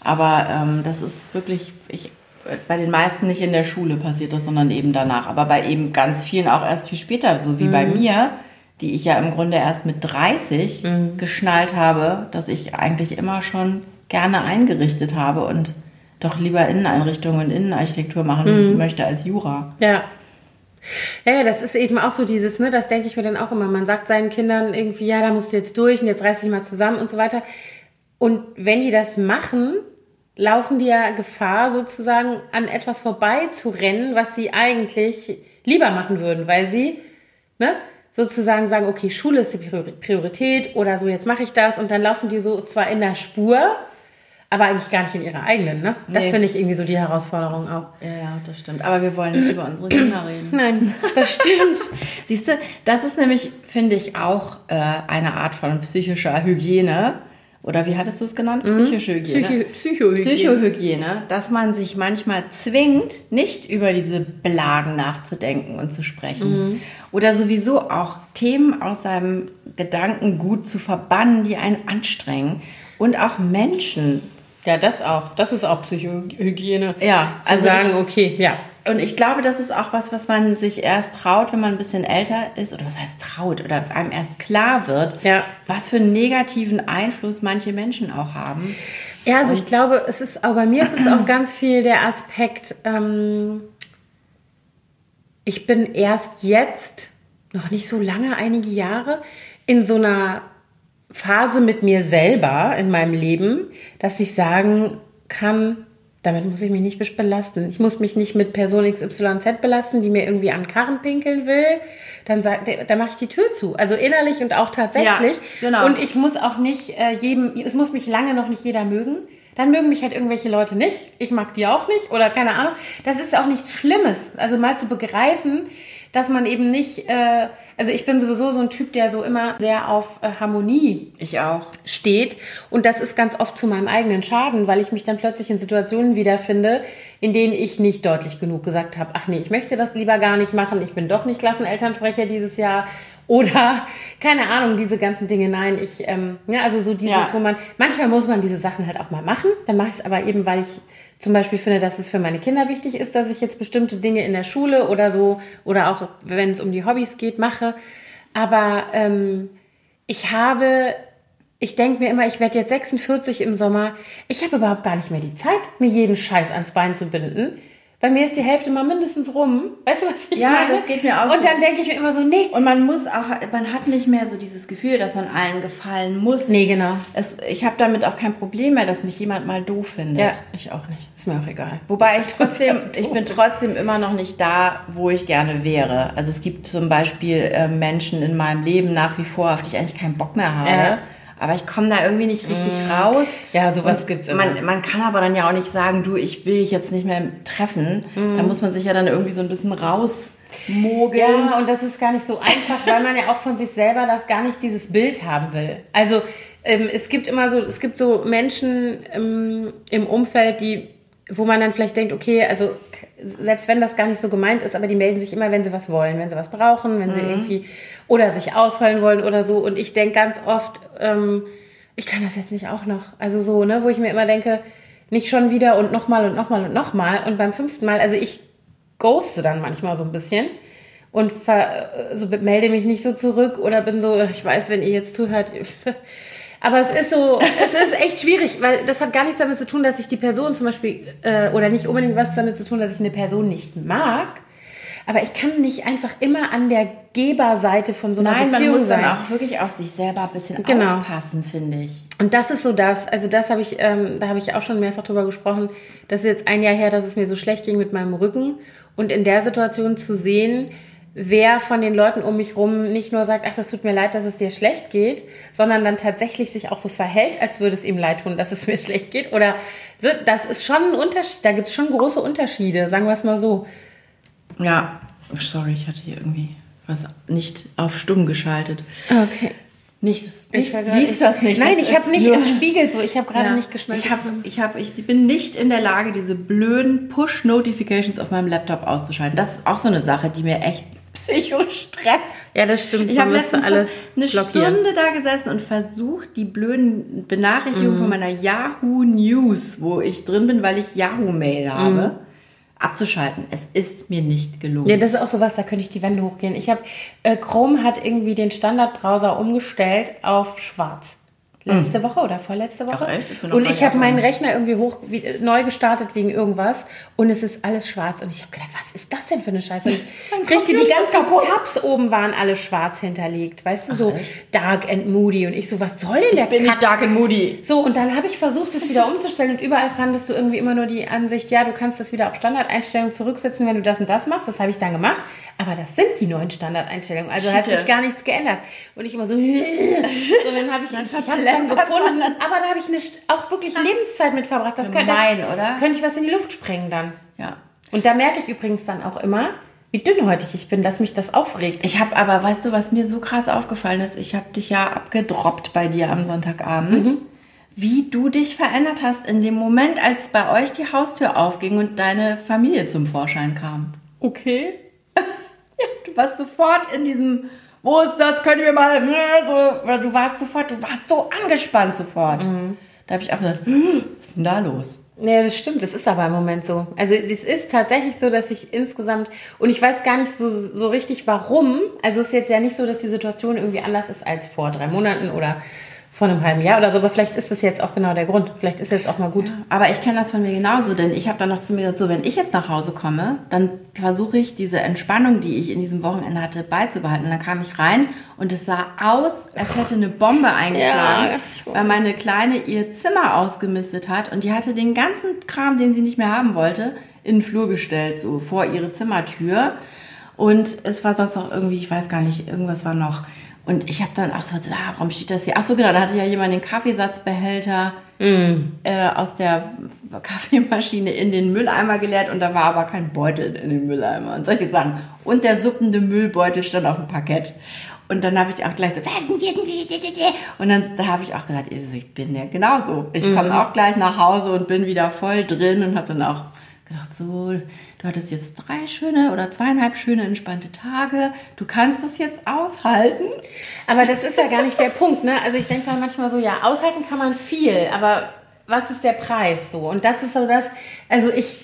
Speaker 1: Aber ähm, das ist wirklich, ich, bei den meisten nicht in der Schule passiert das, sondern eben danach. Aber bei eben ganz vielen auch erst viel später, so wie mhm. bei mir die ich ja im Grunde erst mit 30 mhm. geschnallt habe, dass ich eigentlich immer schon gerne eingerichtet habe und doch lieber Inneneinrichtungen und Innenarchitektur machen mhm. möchte als Jura.
Speaker 2: Ja. Ja, ja, das ist eben auch so dieses, ne, das denke ich mir dann auch immer. Man sagt seinen Kindern irgendwie, ja, da musst du jetzt durch und jetzt reiß dich mal zusammen und so weiter. Und wenn die das machen, laufen die ja Gefahr, sozusagen an etwas vorbei zu rennen, was sie eigentlich lieber machen würden, weil sie, ne, sozusagen sagen, okay, Schule ist die Priorität oder so, jetzt mache ich das und dann laufen die so zwar in der Spur, aber eigentlich gar nicht in ihrer eigenen, ne? Das nee. finde ich irgendwie so die Herausforderung auch.
Speaker 1: Ja, ja, das stimmt. Aber wir wollen nicht über unsere Kinder reden.
Speaker 2: Nein, das stimmt.
Speaker 1: Siehst du, das ist nämlich, finde ich, auch äh, eine Art von psychischer Hygiene oder wie hattest du es genannt? Mhm. Psychische Hygiene. Psycho Psychohygiene. Psychohygiene, dass man sich manchmal zwingt, nicht über diese Belagen nachzudenken und zu sprechen. Mhm. Oder sowieso auch Themen aus seinem Gedankengut zu verbannen, die einen anstrengen. Und auch Menschen.
Speaker 2: Ja, das auch. Das ist auch Psychohygiene.
Speaker 1: Ja,
Speaker 2: also sagen, okay, ja,
Speaker 1: und ich glaube, das ist auch was, was man sich erst traut, wenn man ein bisschen älter ist, oder was heißt traut, oder einem erst klar wird,
Speaker 2: ja.
Speaker 1: was für einen negativen Einfluss manche Menschen auch haben.
Speaker 2: Ja, also Und ich glaube, es ist, auch bei mir ist es auch ganz viel der Aspekt, ähm, ich bin erst jetzt, noch nicht so lange, einige Jahre, in so einer Phase mit mir selber in meinem Leben, dass ich sagen kann, damit muss ich mich nicht belasten. Ich muss mich nicht mit Person XYZ belasten, die mir irgendwie an Karren pinkeln will. Dann, dann mache ich die Tür zu. Also innerlich und auch tatsächlich. Ja, genau. Und ich muss auch nicht äh, jedem, es muss mich lange noch nicht jeder mögen. Dann mögen mich halt irgendwelche Leute nicht. Ich mag die auch nicht oder keine Ahnung. Das ist auch nichts Schlimmes. Also mal zu begreifen, dass man eben nicht, äh, also ich bin sowieso so ein Typ, der so immer sehr auf äh, Harmonie
Speaker 1: ich auch.
Speaker 2: steht. Und das ist ganz oft zu meinem eigenen Schaden, weil ich mich dann plötzlich in Situationen wiederfinde, in denen ich nicht deutlich genug gesagt habe, ach nee, ich möchte das lieber gar nicht machen, ich bin doch nicht Klassenelternsprecher dieses Jahr oder keine Ahnung, diese ganzen Dinge. Nein, ich, ähm, ja, also so dieses, ja. wo man, manchmal muss man diese Sachen halt auch mal machen, dann mache ich es aber eben, weil ich zum Beispiel finde, dass es für meine Kinder wichtig ist, dass ich jetzt bestimmte Dinge in der Schule oder so oder auch wenn es um die Hobbys geht, mache. Aber ähm, ich habe, ich denke mir immer, ich werde jetzt 46 im Sommer. Ich habe überhaupt gar nicht mehr die Zeit, mir jeden Scheiß ans Bein zu binden. Bei mir ist die Hälfte mal mindestens rum. Weißt du, was ich
Speaker 1: ja,
Speaker 2: meine?
Speaker 1: Ja, das geht mir auch
Speaker 2: Und so. dann denke ich mir immer so, nee.
Speaker 1: Und man muss auch, man hat nicht mehr so dieses Gefühl, dass man allen gefallen muss.
Speaker 2: Nee, genau.
Speaker 1: Es, ich habe damit auch kein Problem mehr, dass mich jemand mal doof findet. Ja,
Speaker 2: ich auch nicht. Ist mir auch egal.
Speaker 1: Wobei ich trotzdem, ich bin trotzdem immer noch nicht da, wo ich gerne wäre. Also es gibt zum Beispiel äh, Menschen in meinem Leben nach wie vor, auf die ich eigentlich keinen Bock mehr habe. Ja aber ich komme da irgendwie nicht richtig mm. raus.
Speaker 2: Ja, sowas gibt es immer.
Speaker 1: Man, man kann aber dann ja auch nicht sagen, du, ich will dich jetzt nicht mehr treffen. Mm. Da muss man sich ja dann irgendwie so ein bisschen rausmogeln.
Speaker 2: Ja, und das ist gar nicht so einfach, weil man ja auch von sich selber das gar nicht dieses Bild haben will. Also ähm, es gibt immer so, es gibt so Menschen ähm, im Umfeld, die wo man dann vielleicht denkt, okay, also selbst wenn das gar nicht so gemeint ist, aber die melden sich immer, wenn sie was wollen, wenn sie was brauchen, wenn sie mhm. irgendwie oder sich ausfallen wollen oder so. Und ich denke ganz oft, ähm, ich kann das jetzt nicht auch noch. Also so, ne, wo ich mir immer denke, nicht schon wieder und nochmal und nochmal und nochmal. Und beim fünften Mal, also ich ghoste dann manchmal so ein bisschen und ver, so melde mich nicht so zurück oder bin so, ich weiß, wenn ihr jetzt zuhört, Aber es ist so, es ist echt schwierig, weil das hat gar nichts damit zu tun, dass ich die Person zum Beispiel, äh, oder nicht unbedingt was damit zu tun, dass ich eine Person nicht mag. Aber ich kann nicht einfach immer an der Geberseite von so einer
Speaker 1: Nein,
Speaker 2: Beziehung
Speaker 1: man muss
Speaker 2: sein.
Speaker 1: dann auch wirklich auf sich selber ein bisschen
Speaker 2: Genau.
Speaker 1: aufpassen, finde ich.
Speaker 2: Und das ist so das, also das habe ich, ähm, da habe ich auch schon mehrfach drüber gesprochen. Das ist jetzt ein Jahr her, dass es mir so schlecht ging mit meinem Rücken. Und in der Situation zu sehen, wer von den Leuten um mich rum nicht nur sagt, ach, das tut mir leid, dass es dir schlecht geht, sondern dann tatsächlich sich auch so verhält, als würde es ihm leid tun, dass es mir schlecht geht. Oder das ist schon ein Unterschied, da gibt es schon große Unterschiede, sagen wir es mal so.
Speaker 1: Ja, sorry, ich hatte hier irgendwie was nicht auf stumm geschaltet.
Speaker 2: Okay.
Speaker 1: Nicht, das,
Speaker 2: Ich
Speaker 1: nicht liest das nicht.
Speaker 2: Nein,
Speaker 1: das
Speaker 2: ich habe nicht, es spiegelt so, ich habe gerade
Speaker 1: Ja.
Speaker 2: nicht geschmeckt.
Speaker 1: Ich, hab, ich, hab, ich bin nicht in der Lage, diese blöden Push-Notifications auf meinem Laptop auszuschalten. Das ist auch so eine Sache, die mir echt Psychostress.
Speaker 2: ja, das stimmt.
Speaker 1: Ich habe letztens
Speaker 2: alles
Speaker 1: eine
Speaker 2: blockieren.
Speaker 1: Stunde da gesessen und versucht, die blöden Benachrichtigungen
Speaker 2: Mhm.
Speaker 1: von meiner Yahoo News, wo ich drin bin, weil ich Yahoo Mail habe, abzuschalten. Es ist mir nicht gelungen.
Speaker 2: Mhm. Ja, das ist auch sowas, da könnte ich die Wände hochgehen. Ich habe, äh, Chrome hat irgendwie den Standardbrowser umgestellt auf schwarz. Letzte Woche oder vorletzte Woche.
Speaker 1: Ach, echt? Ich
Speaker 2: und ich habe meinen. Rechner irgendwie hoch, wie, neu gestartet wegen irgendwas und es ist alles schwarz. Und ich habe gedacht, was ist das denn für eine Scheiße? Und ich kriegte die ganzen. Tabs oben waren alle schwarz hinterlegt. Weißt du, so dark and moody. Und ich so, was soll denn der
Speaker 1: ich bin
Speaker 2: Kack?
Speaker 1: nicht dark and moody.
Speaker 2: So, und dann habe ich versucht, das wieder umzustellen und überall fandest du irgendwie immer nur die Ansicht, ja, du kannst das wieder auf Standardeinstellungen zurücksetzen, wenn du das und das machst. Das habe ich dann gemacht. Aber das sind die neuen Standardeinstellungen. Also hat
Speaker 1: Schiete.
Speaker 2: sich gar nichts geändert. Und ich immer so, so dann habe ich, ich habe dann gefunden. Aber da habe ich eine, auch wirklich Lebenszeit mit verbracht. Das könnte,
Speaker 1: Gemein, oder?
Speaker 2: könnte ich was in die Luft sprengen dann.
Speaker 1: Ja.
Speaker 2: Und da merke ich übrigens dann auch immer, wie dünnhäutig ich bin, dass mich das aufregt.
Speaker 1: Ich habe aber, weißt du, was mir so krass aufgefallen ist? Ich habe dich ja abgedroppt bei dir am Sonntagabend.
Speaker 2: Mhm.
Speaker 1: Wie du dich verändert hast in dem Moment, als bei euch die Haustür aufging und deine Familie zum Vorschein kam.
Speaker 2: Okay.
Speaker 1: Du warst sofort in diesem, wo ist das, könnt ihr mir mal, so, oder du warst sofort, du warst so angespannt sofort.
Speaker 2: Mhm.
Speaker 1: Da habe ich auch gedacht, was ist denn da los?
Speaker 2: Ja, das stimmt. Das ist aber im Moment so. Also es ist tatsächlich so, dass ich insgesamt und ich weiß gar nicht so, so richtig warum. Also es ist jetzt ja nicht so, dass die Situation irgendwie anders ist als vor drei Monaten oder vor einem halben Jahr oder so. Aber vielleicht ist das jetzt auch genau der Grund. Vielleicht ist jetzt auch mal gut.
Speaker 1: Aber ich kenne das von mir genauso, denn ich habe dann noch zu mir gesagt, so, wenn ich jetzt nach Hause komme, dann versuche ich diese Entspannung, die ich in diesem Wochenende hatte, beizubehalten. Und dann kam ich rein und es sah aus, als hätte eine Bombe eingeschlagen,
Speaker 2: Ja,
Speaker 1: weil meine Kleine ihr Zimmer ausgemistet hat und die hatte den ganzen Kram, den sie nicht mehr haben wollte, in den Flur gestellt, so vor ihre Zimmertür. Und es war sonst noch irgendwie, ich weiß gar nicht, irgendwas war noch. Und ich habe dann auch so, warum steht das hier? Ach so, genau, da hatte ja jemand den Kaffeesatzbehälter äh, aus der Kaffeemaschine in den Mülleimer geleert und da war aber kein Beutel in den Mülleimer und solche Sachen. Und der suppende Müllbeutel stand auf dem Parkett. Und dann habe ich auch gleich so, was denn hier? Und dann da habe ich auch gesagt, ich bin ja genauso. Ich komme auch gleich nach Hause und bin wieder voll drin und habe dann auch gedacht, so, du hattest jetzt drei schöne oder zweieinhalb schöne entspannte Tage. Du kannst das jetzt aushalten.
Speaker 2: Aber das ist ja gar nicht der Punkt, ne? Also ich denke dann manchmal so, ja, aushalten kann man viel, aber was ist der Preis so? Und das ist so das, also ich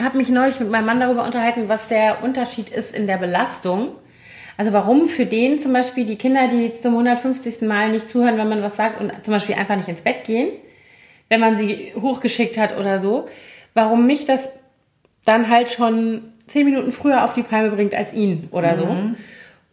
Speaker 2: habe mich neulich mit meinem Mann darüber unterhalten, was der Unterschied ist in der Belastung. Also warum für den zum Beispiel die Kinder, die zum 150. Mal nicht zuhören, wenn man was sagt und zum Beispiel einfach nicht ins Bett gehen, wenn man sie hochgeschickt hat oder so, warum mich das dann halt schon zehn Minuten früher auf die Palme bringt als ihn oder so.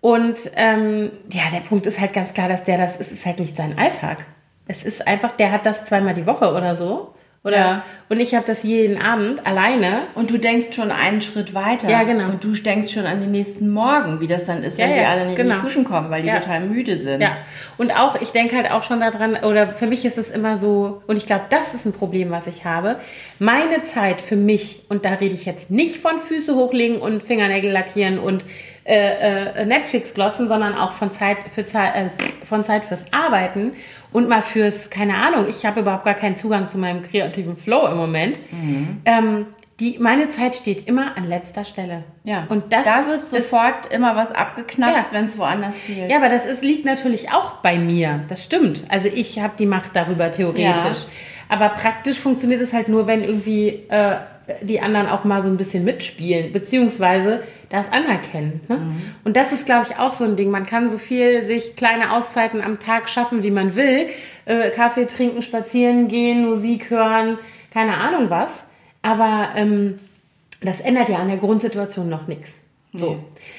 Speaker 2: Und ähm, ja, der Punkt ist halt ganz klar, dass der das ist, ist halt nicht sein Alltag. Es ist einfach, der hat das zweimal die Woche oder so. Oder
Speaker 1: Ja.
Speaker 2: und ich habe das jeden Abend alleine.
Speaker 1: Und du denkst schon einen Schritt weiter.
Speaker 2: Ja, genau.
Speaker 1: Und du denkst schon an den nächsten Morgen, wie das dann ist, wenn
Speaker 2: Ja,
Speaker 1: die
Speaker 2: ja,
Speaker 1: alle nicht in
Speaker 2: genau.
Speaker 1: die Puschen kommen, weil die
Speaker 2: Ja.
Speaker 1: total müde sind.
Speaker 2: Ja. Und auch, ich denke halt auch schon daran, oder für mich ist es immer so, und ich glaube, das ist ein Problem, was ich habe. Meine Zeit für mich, und da rede ich jetzt nicht von Füße hochlegen und Fingernägel lackieren und äh, äh, Netflix glotzen, sondern auch von Zeit, für Zeit, äh, von Zeit fürs Arbeiten und mal fürs, keine Ahnung, ich habe überhaupt gar keinen Zugang zu meinem kreativen Flow im Moment. Mhm. Ähm, die, meine Zeit steht immer an letzter Stelle.
Speaker 1: Ja. Und das da wird sofort ist, immer was abgeknapst, ja. wenn es woanders fehlt.
Speaker 2: Ja, aber das ist, liegt natürlich auch bei mir. Das stimmt. Also ich habe die Macht darüber theoretisch. Ja. Aber praktisch funktioniert es halt nur, wenn irgendwie äh, die anderen auch mal so ein bisschen mitspielen, beziehungsweise das anerkennen. Ne? Mhm. Und das ist, glaube ich, auch so ein Ding. Man kann so viel sich kleine Auszeiten am Tag schaffen, wie man will. Äh, Kaffee trinken, spazieren gehen, Musik hören, keine Ahnung was. Aber ähm, das ändert ja an der Grundsituation noch nichts. So. Nee.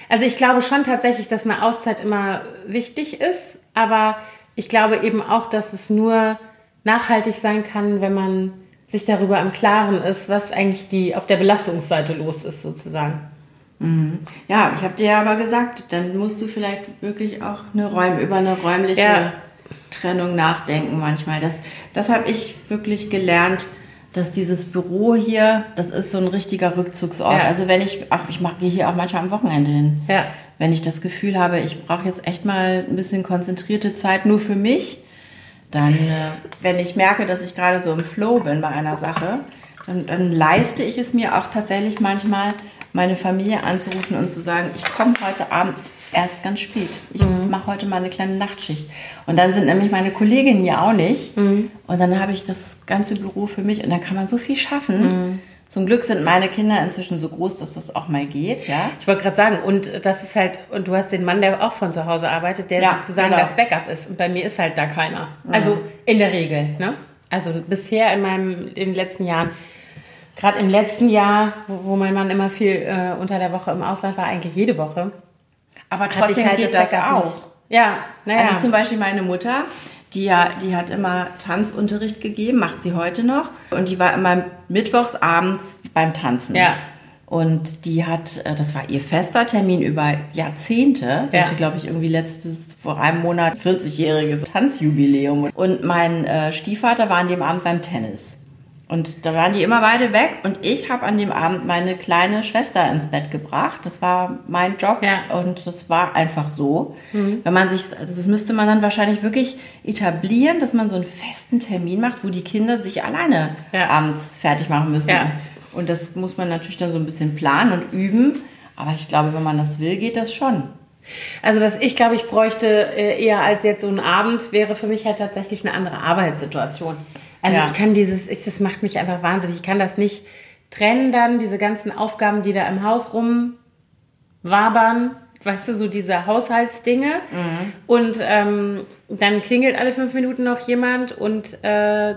Speaker 2: Also ich glaube schon tatsächlich, dass eine Auszeit immer wichtig ist, aber ich glaube eben auch, dass es nur nachhaltig sein kann, wenn man sich darüber im Klaren ist, was eigentlich die auf der Belastungsseite los ist, sozusagen.
Speaker 1: Mhm. Ja, ich habe dir aber gesagt, dann musst du vielleicht wirklich auch eine Räum über eine räumliche ja. Trennung nachdenken manchmal. Das, das habe ich wirklich gelernt dass dieses Büro hier, das ist so ein richtiger Rückzugsort. Ja. Also wenn ich, ach, ich gehe hier auch manchmal am Wochenende hin. Ja. Wenn ich das Gefühl habe, ich brauche jetzt echt mal ein bisschen konzentrierte Zeit nur für mich, dann, äh, wenn ich merke, dass ich gerade so im Flow bin bei einer Sache, dann, dann leiste ich es mir auch tatsächlich manchmal, meine Familie anzurufen und zu sagen, ich komme heute Abend erst ganz spät. Ich mhm. mache heute mal eine kleine Nachtschicht. Und dann sind nämlich meine Kolleginnen ja auch nicht. Mhm. Und dann habe ich das ganze Büro für mich und dann kann man so viel schaffen. Mhm. Zum Glück sind meine Kinder inzwischen so groß, dass das auch mal geht, ja.
Speaker 2: Ich wollte gerade sagen, und das ist halt, und du hast den Mann, der auch von zu Hause arbeitet, der ja, sozusagen genau. das Backup ist. Und bei mir ist halt da keiner. Also in der Regel, ne? Also bisher in meinem, in den letzten Jahren gerade im letzten Jahr, wo, wo, mein Mann immer viel äh, unter der Woche im Ausland war, eigentlich jede Woche,
Speaker 1: aber trotzdem halt geht das, das auch. Nicht. Ja, naja. Also zum Beispiel meine Mutter, die ja, die hat immer Tanzunterricht gegeben, macht sie heute noch. Und die war immer mittwochs abends beim Tanzen. Ja. Und die hat, äh, das war ihr fester Termin über Jahrzehnte. Die ja. hatte, glaube ich, irgendwie letztes, vor einem Monat 40-jähriges Tanzjubiläum. Und mein äh, Stiefvater war an dem Abend beim Tennis. Und da waren die immer beide weg und ich habe an dem Abend meine kleine Schwester ins Bett gebracht. Das war mein Job ja. und das war einfach so. Mhm. Wenn man sich, also das müsste man dann wahrscheinlich wirklich etablieren, dass man so einen festen Termin macht, wo die Kinder sich alleine ja. abends fertig machen müssen. Ja. Und das muss man natürlich dann so ein bisschen planen und üben. Aber ich glaube, wenn man das will, geht das schon.
Speaker 2: Also was ich glaube, ich bräuchte äh, eher als jetzt so ein Abend, wäre für mich halt tatsächlich eine andere Arbeitssituation. Also ja. ich kann dieses, ich, das macht mich einfach wahnsinnig. Ich kann das nicht trennen dann, diese ganzen Aufgaben, die da im Haus rumwabern, weißt du, so diese Haushaltsdinge. Mhm. Und ähm, dann klingelt alle fünf Minuten noch jemand und äh,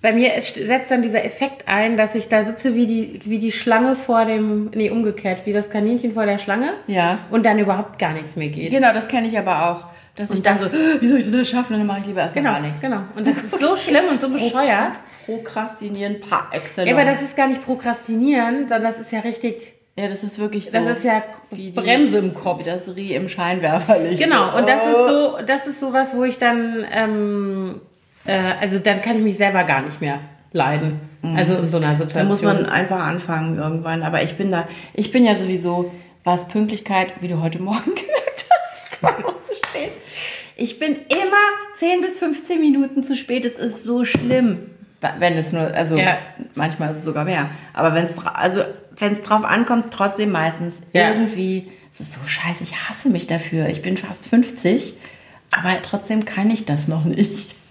Speaker 2: bei mir setzt dann dieser Effekt ein, dass ich da sitze wie die, wie die Schlange vor dem, nee, umgekehrt, wie das Kaninchen vor der Schlange. Ja. Und dann überhaupt gar nichts mehr geht.
Speaker 1: Genau, das kenne ich aber auch. Dass und ich dann so, wie soll ich das schaffen? Und dann mache ich lieber erstmal
Speaker 2: genau,
Speaker 1: gar nichts.
Speaker 2: Genau. Und das ist so schlimm und so bescheuert.
Speaker 1: Prokrastinieren par excellence.
Speaker 2: Ja, aber das ist gar nicht Prokrastinieren, sondern das ist ja richtig.
Speaker 1: Ja, das ist wirklich so.
Speaker 2: Das ist ja wie die, Bremse im Kopf.
Speaker 1: Wie das Rie im Scheinwerferlicht.
Speaker 2: Genau. So. Und das ist oh. so, das ist so was, wo ich dann, ähm, äh, also dann kann ich mich selber gar nicht mehr leiden. Mhm. Also in so einer Situation.
Speaker 1: Da muss man einfach anfangen irgendwann. Aber ich bin da, ich bin ja sowieso, was Pünktlichkeit, wie du heute Morgen ich war noch zu spät. Ich bin immer 10 bis 15 Minuten zu spät. Es ist so schlimm. Wenn es nur, also ja. manchmal ist es sogar mehr. Aber wenn es also wenn es drauf ankommt, trotzdem meistens ja. irgendwie, es ist so scheiße, ich hasse mich dafür. Ich bin fast 50, aber trotzdem kann ich das noch nicht.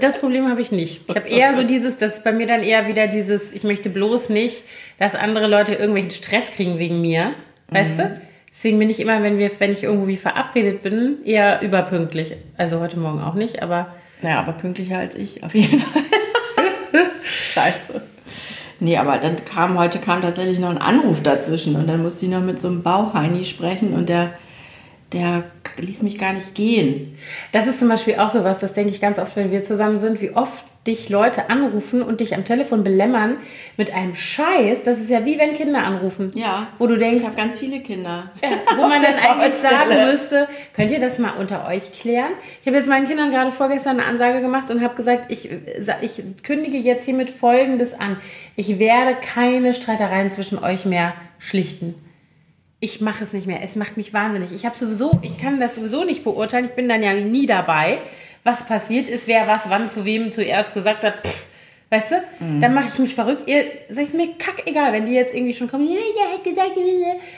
Speaker 2: Das Problem habe ich nicht. Ich habe eher so dieses, das ist bei mir dann eher wieder dieses, ich möchte bloß nicht, dass andere Leute irgendwelchen Stress kriegen wegen mir. Weißt mhm. du? Deswegen bin ich immer, wenn wir, wenn ich irgendwie verabredet bin, eher überpünktlich. Also heute Morgen auch nicht, aber.
Speaker 1: Naja, aber pünktlicher als ich, auf jeden Fall. Scheiße. Nee, aber dann kam, heute kam tatsächlich noch ein Anruf dazwischen und dann musste ich noch mit so einem Bauheini sprechen und der, der ließ mich gar nicht gehen.
Speaker 2: Das ist zum Beispiel auch so was, das denke ich ganz oft, wenn wir zusammen sind, wie oft dich Leute anrufen und dich am Telefon belämmern mit einem Scheiß. Das ist ja wie wenn Kinder anrufen.
Speaker 1: Ja.
Speaker 2: Wo du denkst.
Speaker 1: Ich habe ganz viele Kinder.
Speaker 2: Ja, wo man dann eigentlich sagen müsste, könnt ihr das mal unter euch klären? Ich habe jetzt meinen Kindern gerade vorgestern eine Ansage gemacht und habe gesagt, ich, ich kündige jetzt hiermit Folgendes an. Ich werde keine Streitereien zwischen euch mehr schlichten. ich mache es nicht mehr. Es macht mich wahnsinnig. Ich habe sowieso, ich kann das sowieso nicht beurteilen. Ich bin dann ja nie dabei, was passiert ist, wer was wann zu wem zuerst gesagt hat. Pff, weißt du?
Speaker 1: Mhm.
Speaker 2: Dann mache ich mich verrückt. Ihr, ist mir kackegal, wenn die jetzt irgendwie schon kommen.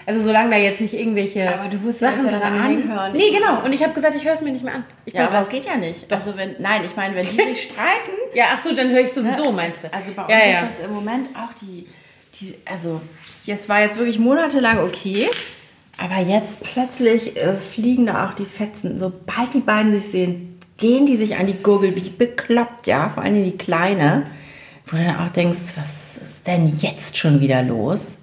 Speaker 2: Also solange da jetzt nicht irgendwelche
Speaker 1: Aber du musst das
Speaker 2: Sachen
Speaker 1: ja
Speaker 2: dran
Speaker 1: anhören.
Speaker 2: Nee, genau. Und ich habe gesagt, ich höre es mir nicht mehr an. Ich
Speaker 1: Ja, aber es geht ja nicht. Also wenn, nein, ich meine, wenn die sich streiten,
Speaker 2: Ja, ach so, dann höre ich sowieso, meinst du?
Speaker 1: Also bei uns
Speaker 2: ja, ja.
Speaker 1: ist das im Moment auch die, die also es war jetzt wirklich monatelang okay, aber jetzt plötzlich äh, fliegen da auch die Fetzen. Sobald die beiden sich sehen, gehen die sich an die Gurgel wie bekloppt, ja, vor allem die Kleine, wo du dann auch denkst, was ist denn jetzt schon wieder los?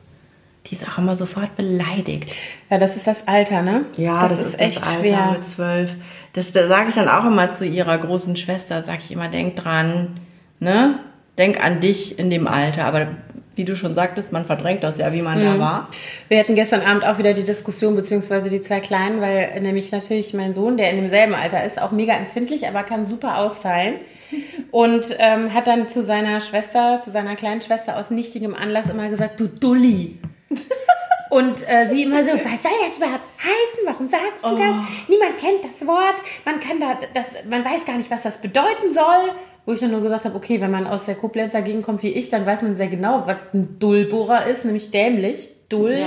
Speaker 1: Die ist auch immer sofort beleidigt.
Speaker 2: ja, das ist das Alter, ne?
Speaker 1: Ja, das, ist, echt Alter
Speaker 2: schwer.
Speaker 1: mit zwölf. Das, da sage ich dann auch immer zu ihrer großen Schwester, sage ich immer, denk dran, ne? Denk an dich in dem Alter. Aber wie du schon sagtest, man verdrängt das ja, wie man
Speaker 2: Mhm.
Speaker 1: da war.
Speaker 2: Wir hatten gestern Abend auch wieder die Diskussion, beziehungsweise die zwei Kleinen, weil nämlich natürlich mein Sohn, der in demselben Alter ist, auch mega empfindlich, aber kann super austeilen. Und ähm, hat dann zu seiner Schwester, zu seiner kleinen Schwester aus nichtigem Anlass immer gesagt, du Dulli. Und äh, sie immer so, was soll das überhaupt heißen? Warum sagst du das? Niemand kennt das Wort. Man kann da, das, man weiß gar nicht, was das bedeuten soll. Wo ich dann nur gesagt habe, okay, wenn man aus der Koblenzer Gegend kommt wie ich, dann weiß man sehr genau, was ein Dullbohrer ist, nämlich dämlich. Dull.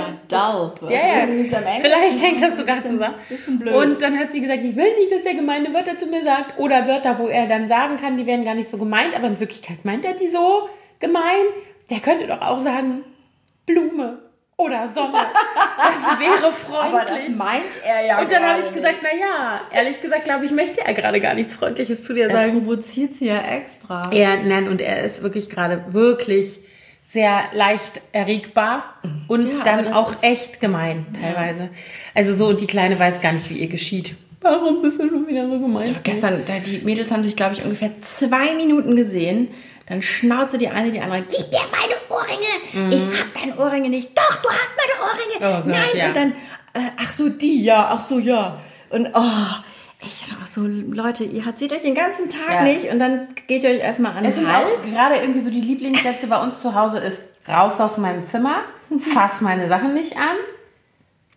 Speaker 1: dull.
Speaker 2: Ja, ja. Vielleicht hängt das sogar zusammen.
Speaker 1: bisschen blöd.
Speaker 2: Und dann hat sie gesagt, ich will nicht, dass er gemeine Wörter zu mir sagt. Oder Wörter, wo er dann sagen kann, die werden gar nicht so gemeint, aber in Wirklichkeit meint er die so gemein. Der könnte doch auch sagen, Blume oder Sommer. Das wäre
Speaker 1: Aber das
Speaker 2: freundlich.
Speaker 1: meint er ja
Speaker 2: Und dann habe ich gesagt, na ja, ehrlich gesagt, glaube ich, möchte er gerade gar nichts Freundliches zu dir
Speaker 1: nicht. Er
Speaker 2: sagen.
Speaker 1: provoziert sie ja extra.
Speaker 2: Er, nein, und er ist wirklich gerade wirklich sehr leicht erregbar und
Speaker 1: Ja,
Speaker 2: dann auch echt gemein teilweise. Also so, und die Kleine weiß gar nicht, wie ihr geschieht. Warum bist du schon wieder so gemein?
Speaker 1: Gestern, da die Mädels haben sich, glaube ich, ungefähr zwei Minuten gesehen. Dann schnauze die eine die andere, gib mir meine Ohrringe. Ich hab deine Ohrringe nicht. Doch, du hast meine Ohrringe.
Speaker 2: Mhm. Oh Gott,
Speaker 1: Nein,
Speaker 2: ja.
Speaker 1: und dann, äh, ach so, die, ja, ach so, ja. Und, oh, ich dachte auch so, Leute, ihr seht euch den ganzen Tag
Speaker 2: Ja.
Speaker 1: nicht und dann geht ihr euch erstmal an den Hals.
Speaker 2: auch gerade irgendwie so die Lieblingssätze bei uns zu Hause ist, raus aus meinem Zimmer, fass meine Sachen nicht an.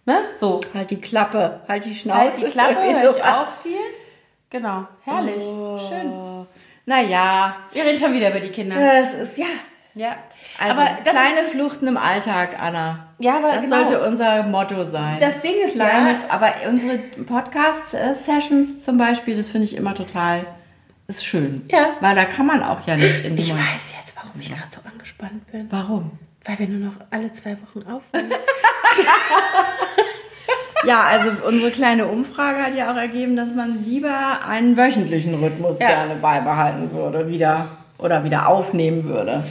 Speaker 2: Ne? So.
Speaker 1: Halt die Klappe, halt die Schnauze.
Speaker 2: Halt die Klappe, höre ich auch viel. Genau, herrlich,
Speaker 1: Oh.
Speaker 2: schön.
Speaker 1: Naja,
Speaker 2: Wir reden schon wieder über die Kinder.
Speaker 1: es ist, ja,
Speaker 2: Ja,
Speaker 1: also
Speaker 2: aber das
Speaker 1: kleine
Speaker 2: ist,
Speaker 1: Fluchten im Alltag, Anna.
Speaker 2: Ja, aber
Speaker 1: das
Speaker 2: genau.
Speaker 1: sollte unser Motto sein.
Speaker 2: Das Ding ist
Speaker 1: kleine,
Speaker 2: ja-
Speaker 1: aber unsere Podcast-Sessions zum Beispiel, das finde ich immer total, ist schön.
Speaker 2: Ja.
Speaker 1: Weil da kann man auch ja nicht in die
Speaker 2: Ich
Speaker 1: Mund-
Speaker 2: weiß jetzt, warum ich gerade so angespannt bin.
Speaker 1: Warum?
Speaker 2: Weil wir nur noch alle zwei Wochen aufnehmen.
Speaker 1: Ja, also unsere kleine Umfrage hat ja auch ergeben, dass man lieber einen wöchentlichen Rhythmus
Speaker 2: Ja.
Speaker 1: gerne beibehalten würde, wieder oder wieder aufnehmen würde.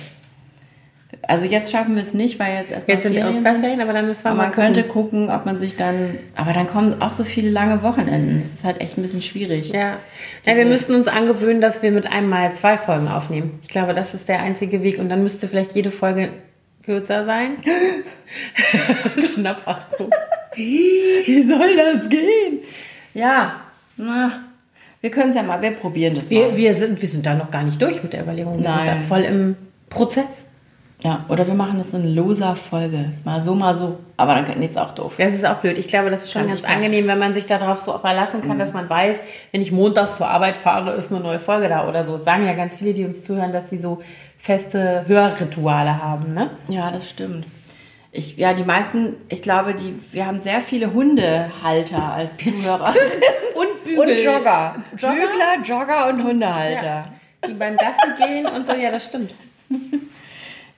Speaker 1: Also jetzt schaffen wir es nicht, weil jetzt erst
Speaker 2: Jetzt sind die Osterferien, aber dann müssen wir
Speaker 1: Aber
Speaker 2: mal
Speaker 1: man könnte
Speaker 2: gucken.
Speaker 1: gucken, ob man sich dann. Aber dann kommen auch so viele lange Wochenenden. Das ist halt echt ein bisschen schwierig.
Speaker 2: Ja. ja, wir müssten uns angewöhnen, dass wir mit einem Mal zwei Folgen aufnehmen. Ich glaube, das ist der einzige Weg. Und dann müsste vielleicht jede Folge kürzer sein. Schnappatmung.
Speaker 1: Wie soll das gehen? Ja, na, wir können es ja mal, wir probieren das
Speaker 2: Wir,
Speaker 1: mal.
Speaker 2: wir, sind, wir sind da noch gar nicht durch mit der Überlegung. Wir sind da
Speaker 1: Nein.
Speaker 2: voll im Prozess.
Speaker 1: Ja, oder wir machen das in loser Folge. Mal so, mal so. Aber dann geht es auch doof.
Speaker 2: Das ist auch blöd. Ich glaube, das ist schon ganz
Speaker 1: gar-
Speaker 2: angenehm, wenn man sich darauf so verlassen kann, dass man weiß, wenn ich montags zur Arbeit fahre, ist eine neue Folge da oder so. Das sagen ja ganz viele, die uns zuhören, dass sie so feste Hörrituale haben, ne?
Speaker 1: Ja, das stimmt. Ich, ja, die meisten, ich glaube, die, wir haben sehr viele Hundehalter als Zuhörer.
Speaker 2: Und Bügel.
Speaker 1: und Jogger.
Speaker 2: Jogger?
Speaker 1: Bügler, Jogger und Hundehalter.
Speaker 2: Ja. Die beim Gassi gehen und so, ja, das stimmt.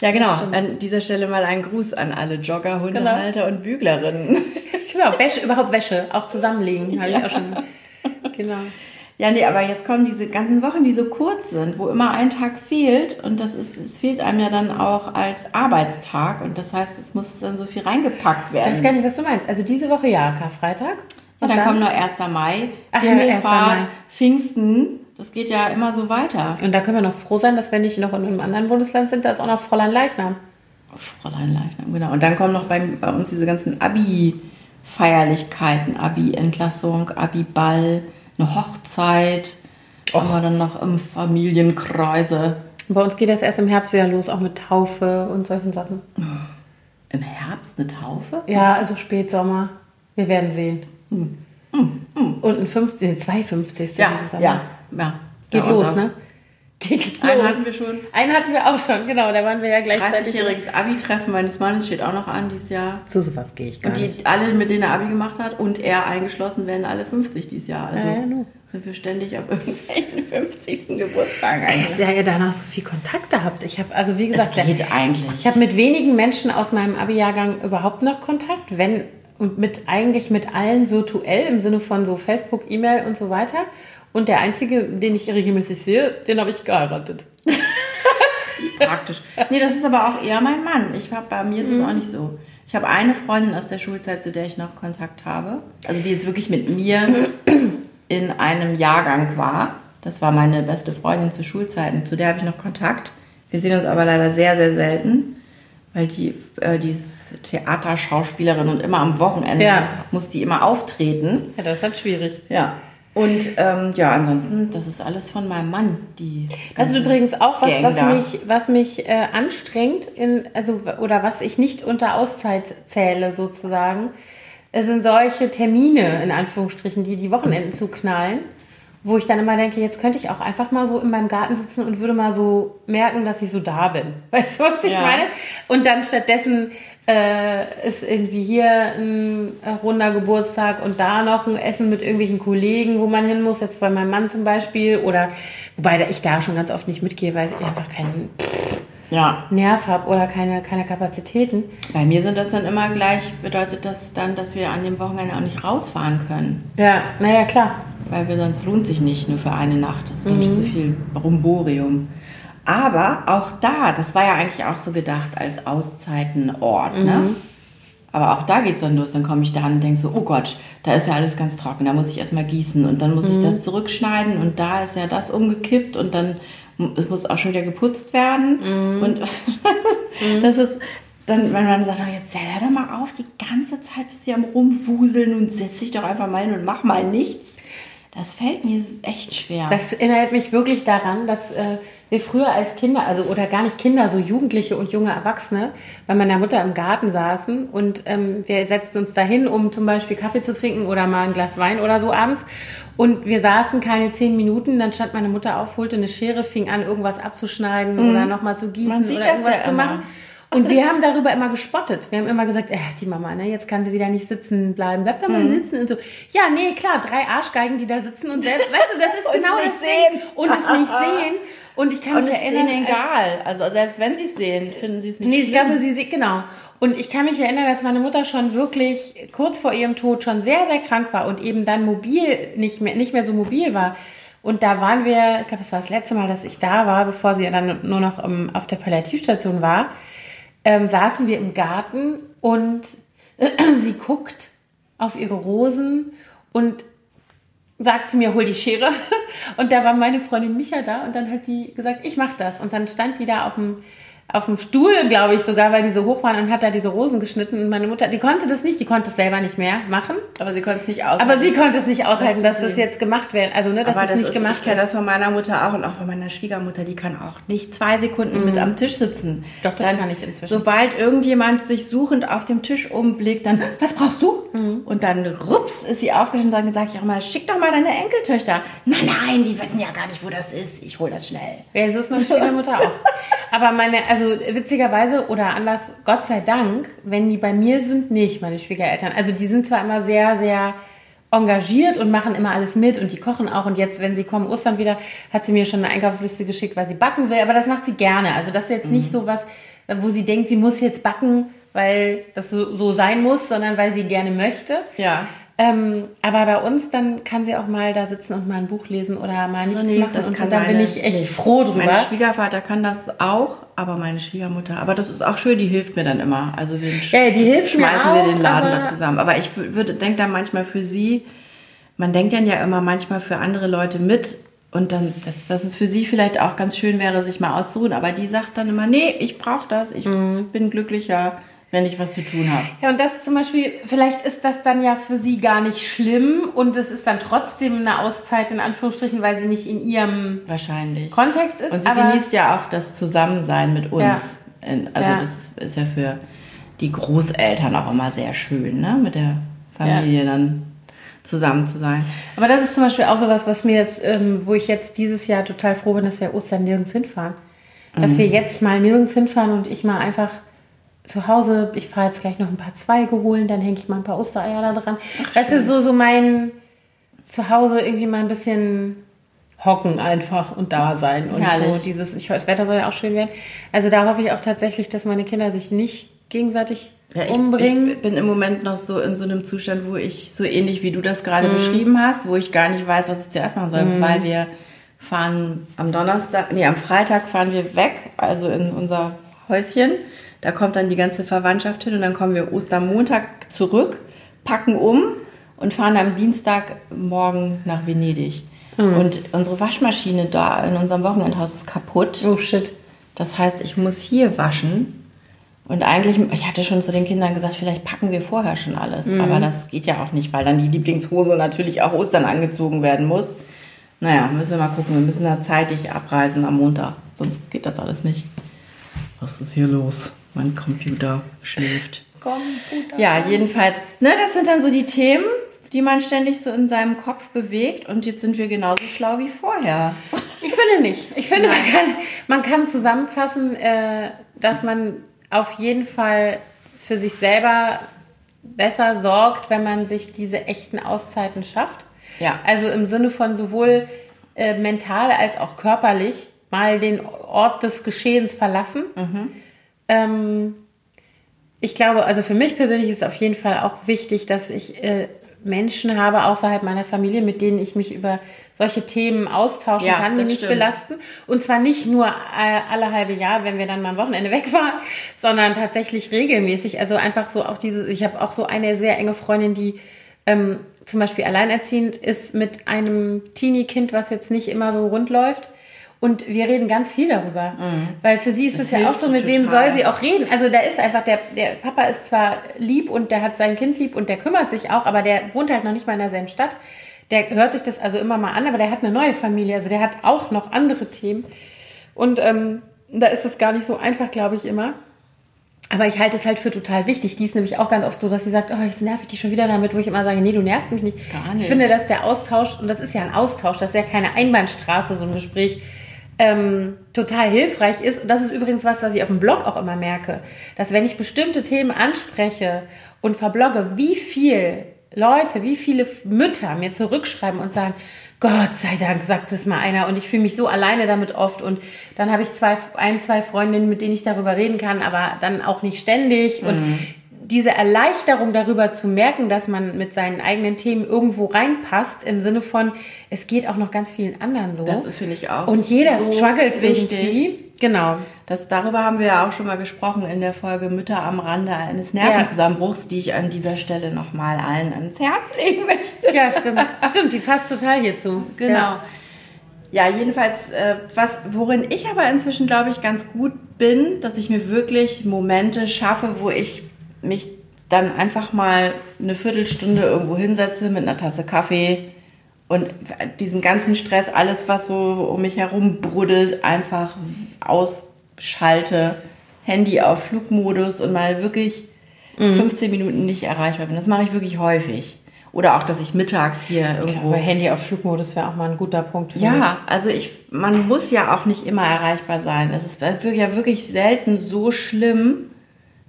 Speaker 1: Ja, genau. An dieser Stelle mal ein Gruß an alle Jogger, Hundehalter und Büglerinnen.
Speaker 2: Genau, Wäsche, überhaupt Wäsche, auch zusammenlegen, habe ich auch schon. Genau.
Speaker 1: Ja, nee, aber jetzt kommen diese ganzen Wochen, die so kurz sind, wo immer ein Tag fehlt und das ist, es fehlt einem ja dann auch als Arbeitstag und das heißt, es muss dann so viel reingepackt
Speaker 2: Ich
Speaker 1: werden.
Speaker 2: weiß gar nicht, was du meinst. Also diese Woche ja, Karfreitag.
Speaker 1: ja,
Speaker 2: Und
Speaker 1: dann, kommt noch 1. Mai,
Speaker 2: Ach ja,
Speaker 1: Himmelfahrt,
Speaker 2: 1. Mai.
Speaker 1: Pfingsten, das geht ja immer so weiter.
Speaker 2: Und da können wir noch froh sein, dass wir nicht noch in einem anderen Bundesland sind, da ist auch noch Fräulein Leichnam.
Speaker 1: Fräulein Leichnam, genau. Und dann kommen noch bei, bei uns diese ganzen Abi-Feierlichkeiten, Abi-Entlassung, Abi-Ball, eine Hochzeit, haben wir dann noch im Familienkreise.
Speaker 2: Und bei uns geht das erst im Herbst wieder los, auch mit Taufe und solchen Sachen.
Speaker 1: Im Herbst? Eine Taufe?
Speaker 2: Ja, also Spätsommer. Wir werden sehen.
Speaker 1: Hm.
Speaker 2: Und ein 50, zwei 50.
Speaker 1: Ja, ja, ja.
Speaker 2: Geht
Speaker 1: Ja,
Speaker 2: los, ne? Geht los.
Speaker 1: Einen hatten wir schon.
Speaker 2: Einen hatten wir auch schon, genau. Da waren wir ja gleichzeitig.
Speaker 1: 30-jähriges Abi-Treffen meines Mannes steht auch noch an dieses Jahr.
Speaker 2: Zu sowas gehe ich gar
Speaker 1: Und
Speaker 2: nicht.
Speaker 1: die alle, mit denen er Abi gemacht hat und er eingeschlossen, werden alle 50 dieses Jahr. Also
Speaker 2: Ja, ja, nu.
Speaker 1: sind wir ständig auf irgendwelchen 50. Geburtstagen
Speaker 2: Dass
Speaker 1: eigentlich.
Speaker 2: ihr ja danach so viel Kontakt habt. Ich habe, also wie gesagt,
Speaker 1: geht eigentlich.
Speaker 2: ich habe mit wenigen Menschen aus meinem Abi-Jahrgang überhaupt noch Kontakt, wenn und mit eigentlich mit allen virtuell im Sinne von so Facebook, E-Mail und so weiter. Und der einzige, den ich regelmäßig sehe, den habe ich geheiratet.
Speaker 1: praktisch. Nee, das ist aber auch eher mein Mann. Ich hab, bei mir ist es
Speaker 2: Mhm.
Speaker 1: auch nicht so. Ich habe eine Freundin aus der Schulzeit, zu der ich noch Kontakt habe. Also die jetzt wirklich mit mir in einem Jahrgang war. Das war meine beste Freundin zu Schulzeiten. Zu der habe ich noch Kontakt. Wir sehen uns aber leider sehr, sehr selten. Weil die, äh, die ist Theaterschauspielerin und immer am Wochenende
Speaker 2: Ja.
Speaker 1: muss die immer auftreten.
Speaker 2: Ja, das ist halt schwierig.
Speaker 1: Ja. Und ähm, ja, ansonsten, das ist alles von meinem Mann. Die
Speaker 2: Das ist übrigens auch was,
Speaker 1: Gang
Speaker 2: was
Speaker 1: da.
Speaker 2: mich, was mich äh, anstrengt, in, also, oder was ich nicht unter Auszeit zähle, sozusagen. Es sind solche Termine, in Anführungsstrichen, die die Wochenenden zuknallen, wo ich dann immer denke, jetzt könnte ich auch einfach mal so in meinem Garten sitzen und würde mal so merken, dass ich so da bin. Weißt du, was ich
Speaker 1: Ja.
Speaker 2: meine? Und dann stattdessen äh, ist irgendwie hier ein runder Geburtstag und da noch ein Essen mit irgendwelchen Kollegen, wo man hin muss, jetzt bei meinem Mann zum Beispiel. Oder wobei ich da schon ganz oft nicht mitgehe, weil ich einfach keinen
Speaker 1: ja,
Speaker 2: Nerv habe oder keine, keine Kapazitäten.
Speaker 1: Bei mir sind das dann immer gleich, bedeutet das dann, dass wir an dem Wochenende auch nicht rausfahren können.
Speaker 2: Ja, naja, klar.
Speaker 1: Weil wir sonst lohnt sich nicht nur für eine Nacht. Das ist sonst zu viel Rumborium. Aber auch da, das war ja eigentlich auch so gedacht als Auszeitenort, ne? Aber auch da geht's dann los. Dann komme ich da an und denke so, oh Gott, da ist ja alles ganz trocken. Da muss ich erstmal gießen und dann muss ich das zurückschneiden und da ist ja das umgekippt und dann es muss auch schon wieder geputzt werden. Und das ist dann, wenn man sagt, oh, jetzt hör doch mal auf, die ganze Zeit bist du hier am Rumwuseln und setz dich doch einfach mal hin und mach mal nichts. Das fällt mir echt schwer.
Speaker 2: Das erinnert mich wirklich daran, dass äh, wir früher als Kinder, also oder gar nicht Kinder, so Jugendliche und junge Erwachsene, bei meiner Mutter im Garten saßen und ähm, wir setzten uns dahin, um zum Beispiel Kaffee zu trinken oder mal ein Glas Wein oder so abends. Und wir saßen keine zehn Minuten, dann stand meine Mutter auf, holte eine Schere, fing an, irgendwas abzuschneiden oder nochmal zu gießen
Speaker 1: Mhm. Man sieht
Speaker 2: oder
Speaker 1: das
Speaker 2: irgendwas
Speaker 1: ja
Speaker 2: zu
Speaker 1: immer.
Speaker 2: Und wir haben darüber immer gespottet. Wir haben immer gesagt, äh, die Mama, ne, jetzt kann sie wieder nicht sitzen bleiben. Bleib da mal
Speaker 1: Mhm.
Speaker 2: sitzen und so. Ja, nee, klar, drei Arschgeigen, die da sitzen und selbst, weißt du, das ist genau das
Speaker 1: nicht
Speaker 2: Ding.
Speaker 1: sehen.
Speaker 2: Und es nicht sehen. Und ich kann
Speaker 1: und
Speaker 2: mich
Speaker 1: es ist
Speaker 2: erinnern.
Speaker 1: ihnen egal. Also selbst wenn sie es sehen, finden sie es nicht
Speaker 2: Nee, ich
Speaker 1: schlimm.
Speaker 2: glaube, sie sieht, genau. Und ich kann mich erinnern, dass meine Mutter schon wirklich kurz vor ihrem Tod schon sehr, sehr krank war und eben dann mobil nicht mehr, nicht mehr so mobil war. Und da waren wir, ich glaube, es war das letzte Mal, dass ich da war, bevor sie dann nur noch ähm, auf der Palliativstation war, ähm, saßen wir im Garten und sie guckt auf ihre Rosen und sagt zu mir, hol die Schere. Und da war meine Freundin Micha da und dann hat die gesagt, ich mach das. Und dann stand die da auf dem, auf dem Stuhl, glaube ich sogar, weil die so hoch waren und hat da diese Rosen geschnitten. Und meine Mutter, die konnte das nicht, die konnte es selber nicht mehr machen.
Speaker 1: Aber sie konnten es nicht aus.
Speaker 2: Aber sie konnte es nicht aushalten,
Speaker 1: Das
Speaker 2: dass das jetzt gemacht wird. Also, ne, dass es
Speaker 1: das
Speaker 2: nicht
Speaker 1: ist,
Speaker 2: gemacht
Speaker 1: ich kenne
Speaker 2: wird.
Speaker 1: das von meiner Mutter auch und auch von meiner Schwiegermutter. Die kann auch nicht zwei Sekunden mit am Tisch sitzen.
Speaker 2: Mhm. Doch, das kann ich inzwischen.
Speaker 1: Sobald irgendjemand sich suchend auf dem Tisch umblickt, dann, was brauchst du?
Speaker 2: Mhm.
Speaker 1: Und dann, rups, ist sie aufgestanden und dann sage ich auch mal, schick doch mal deine Enkeltöchter. Nein, nein, die wissen ja gar nicht, wo das ist. Ich hol das schnell.
Speaker 2: Ja, so ist meine Schwiegermutter auch. Aber meine, also witzigerweise oder anders, Gott sei Dank, wenn die bei mir sind, nicht meine Schwiegereltern. Also die sind zwar immer sehr, sehr engagiert und machen immer alles mit und die kochen auch. Und jetzt, wenn sie kommen, Ostern wieder, hat sie mir schon eine Einkaufsliste geschickt, weil sie backen will. Aber das macht sie gerne. Also das ist jetzt nicht so was, wo sie denkt, sie muss jetzt backen, weil das so, so sein muss, sondern weil sie gerne möchte.
Speaker 1: Ja.
Speaker 2: Ähm, aber bei uns, dann kann sie auch mal da sitzen und mal ein Buch lesen oder mal nichts
Speaker 1: nee,
Speaker 2: machen.
Speaker 1: das
Speaker 2: und da bin ich echt
Speaker 1: nicht.
Speaker 2: froh drüber.
Speaker 1: Mein Schwiegervater kann das auch, aber meine Schwiegermutter, aber das ist auch schön, die hilft mir dann immer. Also wir
Speaker 2: Ja, die hilft mir
Speaker 1: schmeißen
Speaker 2: auch,
Speaker 1: wir den Laden da zusammen. Aber ich würde denke dann manchmal für sie, man denkt dann ja immer manchmal für andere Leute mit und dann, dass, dass es für sie vielleicht auch ganz schön wäre, sich mal auszuruhen. Aber die sagt dann immer, nee, ich brauche das, ich
Speaker 2: Mhm.
Speaker 1: bin glücklicher, wenn ich was zu tun habe.
Speaker 2: Ja, und das zum Beispiel, vielleicht ist das dann ja für sie gar nicht schlimm und es ist dann trotzdem eine Auszeit in Anführungsstrichen, weil sie nicht in ihrem
Speaker 1: Wahrscheinlich.
Speaker 2: Kontext ist.
Speaker 1: Und sie genießt ja auch das Zusammensein mit uns. In- Also
Speaker 2: Ja.
Speaker 1: das ist ja für die Großeltern auch immer sehr schön, ne? Mit der Familie ja. dann zusammen zu sein.
Speaker 2: Aber das ist zum Beispiel auch sowas, was mir jetzt, ähm, wo ich jetzt dieses Jahr total froh bin, dass wir Ostern nirgends hinfahren. Dass mhm. wir jetzt mal nirgends hinfahren und ich mal einfach zu Hause, ich fahre jetzt gleich noch ein paar Zweige holen, dann hänge ich mal ein paar Ostereier da dran. Ach, weißt du, so, so mein Zuhause irgendwie mal ein bisschen hocken einfach und da sein und Herrlich. so dieses, ich, das Wetter soll ja auch schön werden. Also da hoffe ich auch tatsächlich, dass meine Kinder sich nicht gegenseitig ja, ich, umbringen.
Speaker 1: Ich bin im Moment noch so in so einem Zustand, wo ich so ähnlich wie du das gerade mm. beschrieben hast, wo ich gar nicht weiß, was ich zuerst machen soll, mm. weil wir fahren am Donnerstag, nee, am Freitag fahren wir weg, also in unser Häuschen. Da kommt dann die ganze Verwandtschaft hin und dann kommen wir Ostermontag zurück, packen um und fahren am Dienstagmorgen nach Venedig. Mhm. Und unsere Waschmaschine da in unserem Wochenendhaus ist kaputt.
Speaker 2: Oh shit.
Speaker 1: Das heißt, ich muss hier waschen. Und eigentlich, ich hatte schon zu den Kindern gesagt, vielleicht packen wir vorher schon alles. Mhm. Aber das geht ja auch nicht, weil dann die Lieblingshose natürlich auch Ostern angezogen werden muss. Naja, müssen wir mal gucken. Wir müssen da zeitig abreisen am Montag. Sonst geht das alles nicht. Was ist hier los? Mein Computer schläft. Computer. Ja, jedenfalls, ne, das sind dann so die Themen, die man ständig so in seinem Kopf bewegt. Und jetzt sind wir genauso schlau wie vorher.
Speaker 2: Ich finde nicht. Ich finde, man kann, man kann zusammenfassen, äh, dass man auf jeden Fall für sich selber besser sorgt, wenn man sich diese echten Auszeiten schafft. Ja. Also im Sinne von sowohl äh, mental als auch körperlich mal den Ort des Geschehens verlassen. Mhm. Ähm, ich glaube, also für mich persönlich ist es auf jeden Fall auch wichtig, dass ich äh, Menschen habe außerhalb meiner Familie, mit denen ich mich über solche Themen austauschen ja, kann, die mich stimmt. belasten. Und zwar nicht nur äh, alle halbe Jahr, wenn wir dann mal am Wochenende wegfahren, sondern tatsächlich regelmäßig. Also einfach so auch diese, ich habe auch so eine sehr enge Freundin, die ähm, zum Beispiel alleinerziehend ist mit einem Teenie-Kind, was jetzt nicht immer so rund läuft. Und wir reden ganz viel darüber. Mhm. Weil für sie ist es ja auch so, mit total. wem soll sie auch reden? Also da ist einfach, der, der Papa ist zwar lieb und der hat sein Kind lieb und der kümmert sich auch, aber der wohnt halt noch nicht mal in derselben Stadt. Der hört sich das also immer mal an, aber der hat eine neue Familie. Also der hat auch noch andere Themen. Und ähm, da ist es gar nicht so einfach, glaube ich, immer. Aber ich halte es halt für total wichtig. Die ist nämlich auch ganz oft so, dass sie sagt, oh, jetzt nerv ich dich schon wieder damit, wo ich immer sage, nee, du nervst mich nicht. Gar nicht. Ich finde, dass der Austausch, und das ist ja ein Austausch, das ist ja keine Einbahnstraße, so ein Gespräch, ähm, total hilfreich ist. Und das ist übrigens was, was ich auf dem Blog auch immer merke, dass wenn ich bestimmte Themen anspreche und verblogge, wie viel Leute, wie viele Mütter mir zurückschreiben und sagen, Gott sei Dank sagt es mal einer. Und ich fühle mich so alleine damit oft. Und dann habe ich zwei, ein, zwei Freundinnen, mit denen ich darüber reden kann, aber dann auch nicht ständig. Und mhm diese Erleichterung darüber zu merken, dass man mit seinen eigenen Themen irgendwo reinpasst, im Sinne von, es geht auch noch ganz vielen anderen so.
Speaker 1: Das finde ich auch.
Speaker 2: Und jeder so struggelt wichtig. irgendwie.
Speaker 1: Genau. Das, darüber haben wir ja auch schon mal gesprochen in der Folge Mütter am Rande eines Nervenzusammenbruchs, ja. die ich an dieser Stelle nochmal allen ans Herz legen möchte.
Speaker 2: Ja, stimmt. stimmt, die passt total hierzu.
Speaker 1: Genau. Ja. Ja, jedenfalls, äh, was, worin ich aber inzwischen, glaube ich, ganz gut bin, dass ich mir wirklich Momente schaffe, wo ich mich dann einfach mal eine Viertelstunde irgendwo hinsetze mit einer Tasse Kaffee und diesen ganzen Stress, alles, was so um mich herum bruddelt, einfach ausschalte, Handy auf Flugmodus und mal wirklich mhm. 15 Minuten nicht erreichbar bin. Das mache ich wirklich häufig. Oder auch, dass ich mittags hier irgendwo.
Speaker 2: Glaube, Handy auf Flugmodus wäre auch mal ein guter Punkt.
Speaker 1: Für ja, mich. also ich, man muss ja auch nicht immer erreichbar sein. Es ist ja wirklich selten so schlimm,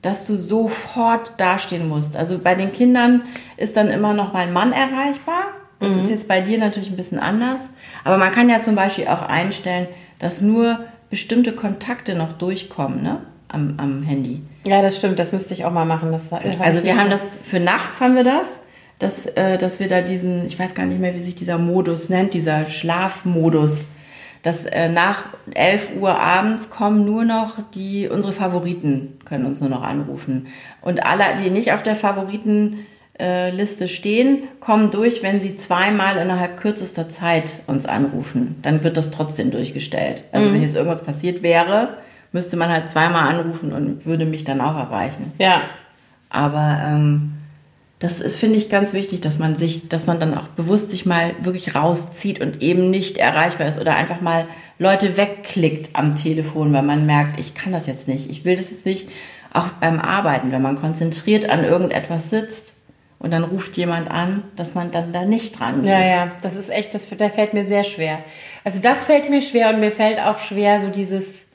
Speaker 1: dass du sofort dastehen musst. Also bei den Kindern ist dann immer noch mein Mann erreichbar. Das mhm. ist jetzt bei dir natürlich ein bisschen anders. Aber man kann ja zum Beispiel auch einstellen, dass nur bestimmte Kontakte noch durchkommen, ne? Am, am Handy.
Speaker 2: Ja, das stimmt. Das müsste ich auch mal machen. Das
Speaker 1: also wir haben das, für nachts haben wir das, dass, äh, dass wir da diesen, ich weiß gar nicht mehr, wie sich dieser Modus nennt, dieser Schlafmodus dass äh, nach 11 Uhr abends kommen nur noch die, unsere Favoriten können uns nur noch anrufen. Und alle, die nicht auf der Favoritenliste stehen, kommen durch, wenn sie zweimal innerhalb kürzester Zeit uns anrufen. Dann wird das trotzdem durchgestellt. Also mhm. wenn jetzt irgendwas passiert wäre, müsste man halt zweimal anrufen und würde mich dann auch erreichen.
Speaker 2: Ja.
Speaker 1: Aber ähm, das ist, finde ich, ganz wichtig, dass man sich, dass man dann auch bewusst sich mal wirklich rauszieht und eben nicht erreichbar ist oder einfach mal Leute wegklickt am Telefon, weil man merkt, ich kann das jetzt nicht, ich will das jetzt nicht auch beim Arbeiten, wenn man konzentriert an irgendetwas sitzt und dann ruft jemand an, dass man dann da nicht dran geht.
Speaker 2: Ja, ja, das ist echt, das, das fällt mir sehr schwer. Also das fällt mir schwer und mir fällt auch schwer so dieses,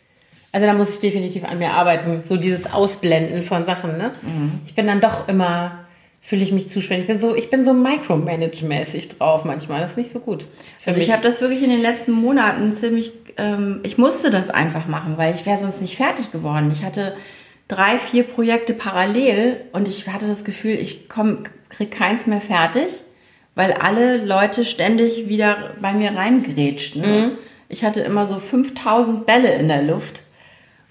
Speaker 2: also da muss ich definitiv an mir arbeiten, so dieses Ausblenden von Sachen, ne?
Speaker 1: Mhm.
Speaker 2: Ich bin dann doch immer, fühle ich mich zu schwer. Ich bin so, ich bin so micromanage-mäßig drauf manchmal, das ist nicht so gut.
Speaker 1: Also ich habe das wirklich in den letzten Monaten ziemlich, ähm, ich musste das einfach machen, weil ich wäre sonst nicht fertig geworden. Ich hatte drei, vier Projekte parallel und ich hatte das Gefühl, ich komm, krieg keins mehr fertig, weil alle Leute ständig wieder bei mir reingrätschten. Ich hatte immer so 5000 Bälle in der Luft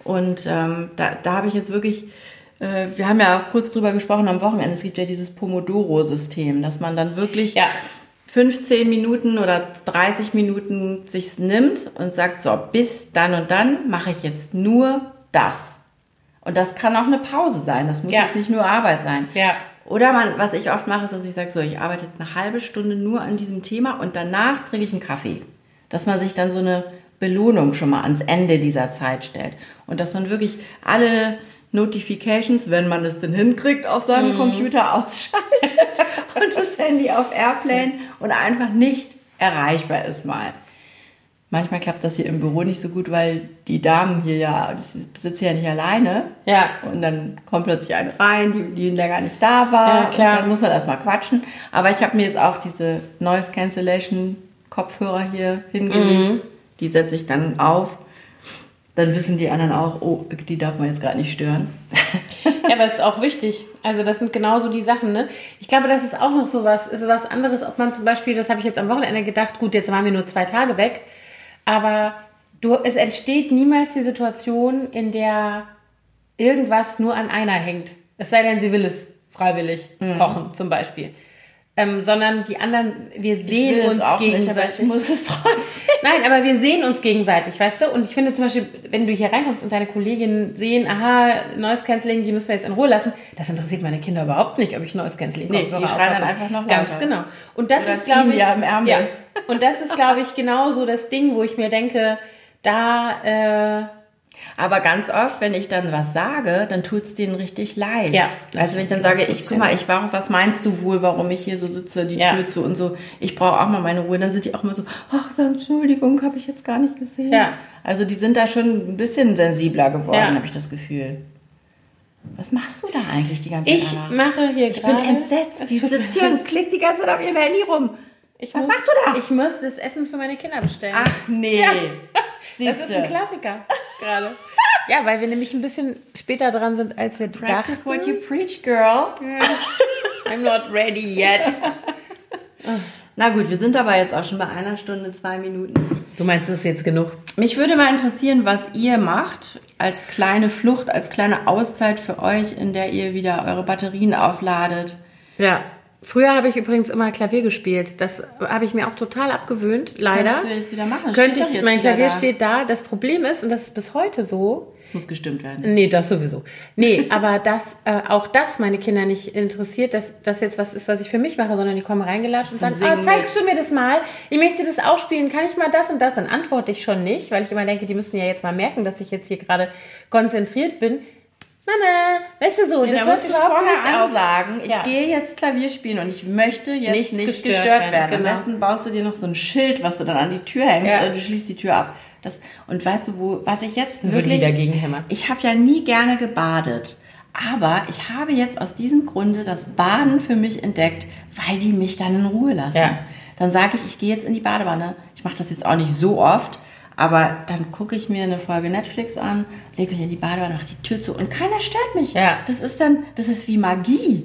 Speaker 1: und ähm, da, da habe ich jetzt wirklich, wir haben ja auch kurz drüber gesprochen am Wochenende, es gibt ja dieses Pomodoro-System, dass man dann wirklich
Speaker 2: Ja.
Speaker 1: 15 Minuten oder 30 Minuten sich nimmt und sagt, so, bis dann und dann mache ich jetzt nur das. Und das kann auch eine Pause sein, das muss
Speaker 2: Ja.
Speaker 1: jetzt nicht nur Arbeit sein.
Speaker 2: Ja.
Speaker 1: Oder man, was ich oft mache, ist, dass ich sage, so, ich arbeite jetzt eine halbe Stunde nur an diesem Thema und danach trinke ich einen Kaffee. Dass man sich dann so eine Belohnung schon mal ans Ende dieser Zeit stellt. Und dass man wirklich alle Notifications, wenn man es denn hinkriegt, auf seinem Computer ausschaltet und das Handy auf Airplane und einfach nicht erreichbar ist mal. Manchmal klappt das hier im Büro nicht so gut, weil die Damen hier ja, ich sitze ja nicht alleine.
Speaker 2: Ja.
Speaker 1: Und dann kommt plötzlich eine rein, die, die länger nicht da war.
Speaker 2: Ja, klar.
Speaker 1: Und dann muss man erstmal quatschen. Aber ich habe mir jetzt auch diese Noise Cancellation Kopfhörer hier hingelegt.
Speaker 2: Mhm.
Speaker 1: Die setze ich dann auf. Dann wissen die anderen auch, oh, die darf man jetzt gerade nicht stören.
Speaker 2: Ja, aber es ist auch wichtig. Also das sind genauso die Sachen, ne? Ich glaube, das ist auch noch so was, ist was anderes, ob man zum Beispiel, das habe ich jetzt am Wochenende gedacht, gut, jetzt waren wir nur zwei Tage weg, aber du, es entsteht niemals die Situation, in der irgendwas nur an einer hängt. Es sei denn, sie will es freiwillig
Speaker 1: Mhm.
Speaker 2: kochen, zum Beispiel. Ähm, sondern die anderen, wir sehen uns
Speaker 1: auch nicht,
Speaker 2: gegenseitig.
Speaker 1: ich muss es trotzdem.
Speaker 2: Nein, aber wir sehen uns gegenseitig, weißt du? Und ich finde zum Beispiel, wenn du hier reinkommst und deine Kolleginnen sehen, aha, Noise Cancelling, die müssen wir jetzt in Ruhe lassen, das interessiert meine Kinder überhaupt nicht, ob ich Noise Cancelling
Speaker 1: Nee, die schreien dann einfach noch
Speaker 2: Ganz
Speaker 1: lauter.
Speaker 2: genau. Und das
Speaker 1: Oder
Speaker 2: ist, glaube ich,
Speaker 1: ja am Ärmel.
Speaker 2: ja. Und das ist, glaube ich, genau so das Ding, wo ich mir denke, da, äh,
Speaker 1: Aber ganz oft, wenn ich dann was sage, dann tut es denen richtig leid.
Speaker 2: Ja.
Speaker 1: Also wenn ich dann sage, ich guck mal, ich war, was meinst du wohl, warum ich hier so sitze, die
Speaker 2: Ja.
Speaker 1: Tür zu und so, ich brauche auch mal meine Ruhe, dann sind die auch immer so, ach, so, Entschuldigung, habe ich jetzt gar nicht gesehen.
Speaker 2: Ja.
Speaker 1: Also die sind da schon ein bisschen sensibler geworden,
Speaker 2: Ja.
Speaker 1: habe ich das Gefühl. Was machst du da eigentlich die ganze Zeit?
Speaker 2: ich
Speaker 1: Anna?
Speaker 2: mache hier
Speaker 1: ich bin
Speaker 2: gerade...
Speaker 1: entsetzt. Die sitzt hier und klickt die ganze Zeit auf ihrem Handy rum.
Speaker 2: Ich
Speaker 1: Was
Speaker 2: muss,
Speaker 1: machst du da?
Speaker 2: Ich muss das Essen für meine Kinder bestellen.
Speaker 1: Ach nee.
Speaker 2: Ja. Das ist ein Klassiker gerade. Ja, weil wir nämlich ein bisschen später dran sind, als wir
Speaker 1: Practice
Speaker 2: dachten.
Speaker 1: what you preach, girl.
Speaker 2: I'm not ready yet.
Speaker 1: Na gut, wir sind aber jetzt auch schon bei einer Stunde, zwei Minuten.
Speaker 2: Du meinst, es ist jetzt genug?
Speaker 1: Mich würde mal interessieren, was ihr macht als kleine Flucht, als kleine Auszeit für euch, in der ihr wieder eure Batterien aufladet.
Speaker 2: Ja. Früher habe ich übrigens immer Klavier gespielt. Das habe ich mir auch total abgewöhnt, leider.
Speaker 1: Könntest du jetzt wieder machen?
Speaker 2: Könnte ich, mein Klavier
Speaker 1: da.
Speaker 2: steht da. Das Problem ist, und das ist bis heute so,
Speaker 1: Es muss gestimmt werden.
Speaker 2: Nee, das sowieso. Nee, aber dass äh, auch das meine Kinder nicht interessiert, dass das jetzt was ist, was ich für mich mache, sondern die kommen reingelatscht und sagen, ah, zeigst du mir das mal? Ich möchte das auch spielen. Kann ich mal das und das? Dann antworte ich schon nicht, weil ich immer denke, die müssen ja jetzt mal merken, dass ich jetzt hier gerade konzentriert bin. Mama, weißt du so,
Speaker 1: Nee,
Speaker 2: das
Speaker 1: da musst du
Speaker 2: überhaupt
Speaker 1: vorher
Speaker 2: nicht
Speaker 1: ansagen, ich
Speaker 2: Ja.
Speaker 1: gehe jetzt Klavier spielen und ich möchte jetzt
Speaker 2: Nicht
Speaker 1: nicht,
Speaker 2: gestört
Speaker 1: gestört,
Speaker 2: werden,
Speaker 1: werden.
Speaker 2: genau.
Speaker 1: Am besten baust du dir noch so ein Schild, was du dann an die Tür hängst,
Speaker 2: Ja.
Speaker 1: oder du schließt die Tür ab. Das, und weißt du, wo, was ich jetzt
Speaker 2: Würden
Speaker 1: wirklich...
Speaker 2: die dagegen hämmern.
Speaker 1: Ich habe ja nie gerne gebadet. Aber ich habe jetzt aus diesem Grunde das Baden für mich entdeckt, weil die mich dann in Ruhe lassen.
Speaker 2: Ja.
Speaker 1: Dann sage ich, ich gehe jetzt in die Badewanne. Ich mache das jetzt auch nicht so oft, aber dann gucke ich mir eine Folge Netflix an, lege mich in die Badewanne, mache die Tür zu und keiner stört mich.
Speaker 2: Ja.
Speaker 1: Das ist dann, das ist wie Magie.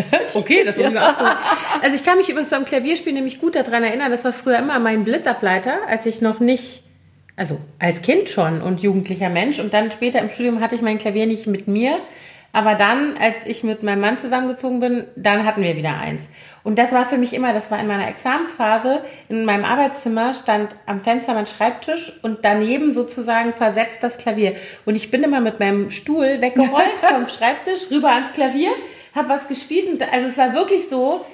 Speaker 2: Okay, das muss ich mir auch gucken. Also ich kann mich übrigens beim Klavierspielen nämlich gut daran erinnern, das war früher immer mein Blitzableiter, als ich noch nicht, also als Kind schon und jugendlicher Mensch und dann später im Studium hatte ich mein Klavier nicht mit mir, aber dann, als ich mit meinem Mann zusammengezogen bin, dann hatten wir wieder eins. Und das war für mich immer, das war in meiner Examensphase, in meinem Arbeitszimmer stand am Fenster mein Schreibtisch und daneben sozusagen versetzt das Klavier. Und ich bin immer mit meinem Stuhl weggerollt vom Schreibtisch rüber ans Klavier, habe was gespielt und also es war wirklich so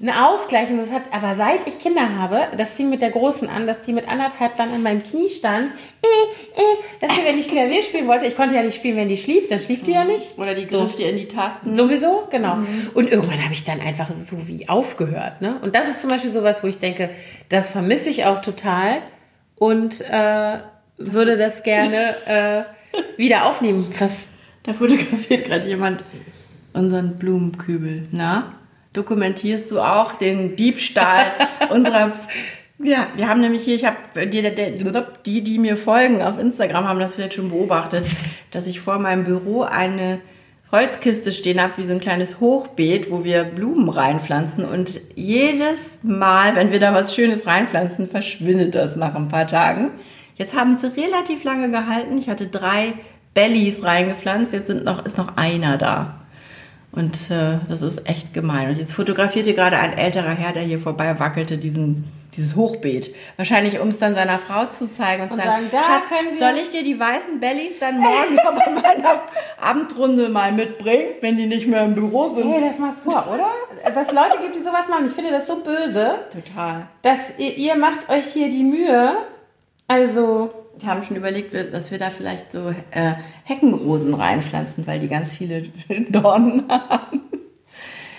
Speaker 2: ein Ausgleich und das hat, aber seit ich Kinder habe, das fing mit der Großen an, dass die mit anderthalb dann an meinem Knie stand, äh, äh, dass sie, wenn ich Klavier spielen wollte, ich konnte ja nicht spielen, wenn die schlief, dann schlief die ja nicht.
Speaker 1: Oder die griff dir in die Tasten.
Speaker 2: Sowieso, genau. Und irgendwann habe ich dann einfach so wie aufgehört. Ne? Und das ist zum Beispiel sowas, wo ich denke, das vermisse ich auch total und äh, würde das gerne äh, wieder aufnehmen. Was?
Speaker 1: Da fotografiert gerade jemand unseren Blumenkübel. Na? Dokumentierst du auch den Diebstahl unserer ja, wir haben nämlich hier, ich habe die, die, die mir folgen auf Instagram, haben das vielleicht schon beobachtet, dass ich vor meinem Büro eine Holzkiste stehen habe, wie so ein kleines Hochbeet, wo wir Blumen reinpflanzen. Und jedes Mal, wenn wir da was Schönes reinpflanzen, verschwindet das nach ein paar Tagen. Jetzt haben sie relativ lange gehalten. Ich hatte drei Bellies reingepflanzt, jetzt sind noch, ist noch einer da. Und äh, das ist echt gemein. Und jetzt fotografierte gerade ein älterer Herr, der hier vorbei wackelte, diesen dieses Hochbeet. Wahrscheinlich, um es dann seiner Frau zu zeigen und, und sagen, sagen Schatz, soll ich dir die weißen Bellies dann morgen bei meiner Abendrunde mal mitbringen, wenn die nicht mehr im Büro sind?
Speaker 2: Stell dir das mal vor, oder? Dass Leute gibt, die sowas machen. Ich finde das so böse.
Speaker 1: Total.
Speaker 2: Dass ihr, ihr macht euch hier die Mühe. Also...
Speaker 1: Wir haben schon überlegt, dass wir da vielleicht so äh, Heckenrosen reinpflanzen, weil die ganz viele Dornen haben.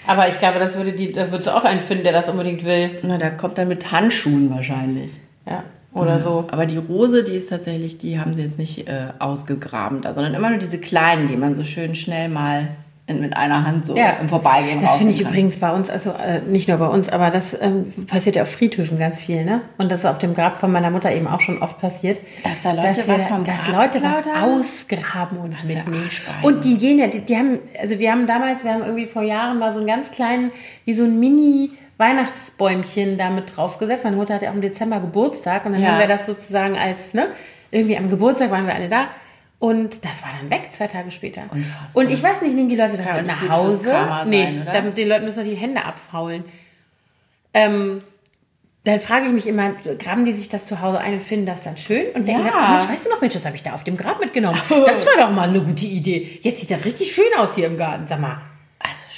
Speaker 2: Aber ich glaube, das würde die, da würdest du auch einen finden, der das unbedingt will.
Speaker 1: Na, der kommt dann mit Handschuhen wahrscheinlich.
Speaker 2: Ja. Oder mhm. so.
Speaker 1: Aber die Rose, die ist tatsächlich, die haben sie jetzt nicht äh, ausgegraben da, sondern immer nur diese kleinen, die man so schön schnell mal mit einer Hand so ja. im Vorbeigehen
Speaker 2: Das finde ich kann. übrigens bei uns, also äh, nicht nur bei uns, aber das ähm, passiert ja auf Friedhöfen ganz viel, ne? Und das ist auf dem Grab von meiner Mutter eben auch schon oft passiert.
Speaker 1: Dass da Leute dass wir, was vom
Speaker 2: Dass Leute was ausgraben und was mitnehmen. Und die gehen ja, die, die, haben, also wir haben damals, wir haben irgendwie vor Jahren mal so einen ganz kleinen, wie so ein Mini- Weihnachtsbäumchen damit draufgesetzt. Meine Mutter hatte ja auch im Dezember Geburtstag und dann ja. haben wir das sozusagen als, ne, irgendwie am Geburtstag waren wir alle da und das war dann weg, zwei Tage später. Unfassbar. Und ich weiß nicht, nehmen die Leute das, das mit nach Hause? nee, sein, damit den Leuten müssen die Hände abfaulen. Ähm, dann frage ich mich immer, graben die sich das zu Hause ein und finden das dann schön? Und denken ja. dann, Mensch, weißt du noch, Mensch, das habe ich da auf dem Grab mitgenommen. Das war doch mal eine gute Idee. Jetzt sieht das richtig schön aus hier im Garten. Sag mal,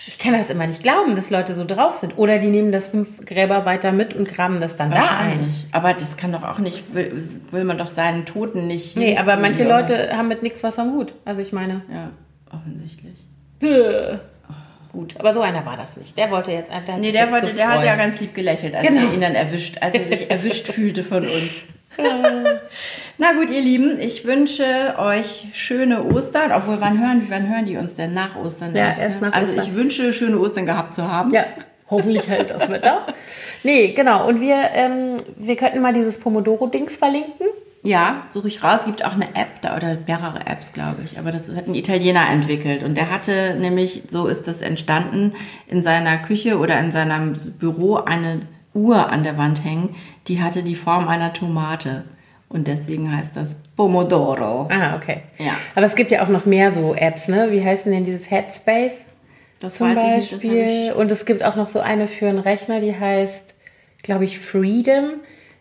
Speaker 2: ich kann das immer nicht glauben, dass Leute so drauf sind. Oder die nehmen das fünf Gräber weiter mit und graben das dann da ein.
Speaker 1: Aber das kann doch auch nicht, will, will man doch seinen Toten nicht.
Speaker 2: Nee, aber manche Leute haben mit nichts was am Hut. Also ich meine.
Speaker 1: Ja, offensichtlich.
Speaker 2: Gut, aber so einer war das nicht. Der wollte jetzt einfach.
Speaker 1: Nee, der, wollte, der hat ja ganz lieb gelächelt, als genau. er ihn dann erwischt, als er sich erwischt fühlte von uns. Na gut, ihr Lieben, ich wünsche euch schöne Ostern. Obwohl, wann hören, wann hören die uns denn nach Ostern?
Speaker 2: Ja, erst nach
Speaker 1: also ich wünsche schöne Ostern gehabt zu haben.
Speaker 2: Ja, hoffentlich halt das Wetter. Nee, genau. Und wir, ähm, wir könnten mal dieses Pomodoro-Dings verlinken.
Speaker 1: Ja, suche ich raus. Es gibt auch eine App da oder mehrere Apps, glaube ich. Aber das hat ein Italiener entwickelt. Und der hatte nämlich, so ist das entstanden, in seiner Küche oder in seinem Büro eine Uhr an der Wand hängen, die hatte die Form einer Tomate. Und deswegen heißt das Pomodoro.
Speaker 2: Ah, okay. Ja. Aber es gibt ja auch noch mehr so Apps, ne? Wie heißt denn dieses Headspace?
Speaker 1: Das zum weiß Beispiel. Ich
Speaker 2: nicht, Und es gibt auch noch so eine für einen Rechner, die heißt, glaube ich, Freedom.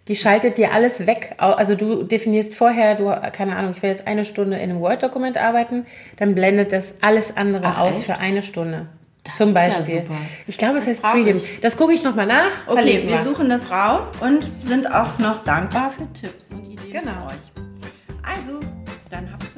Speaker 2: Die schaltet dir alles weg. Also du definierst vorher, du, keine Ahnung, ich will jetzt eine Stunde in einem Word-Dokument arbeiten, dann blendet das alles andere Ach, aus echt? für eine Stunde. Das Zum Beispiel. Ja ich glaube, es heißt Freedom. Das gucke ich nochmal nach.
Speaker 1: Okay, wir, wir suchen das raus und sind auch noch dankbar für Tipps und Ideen genau. von euch. Also, dann habt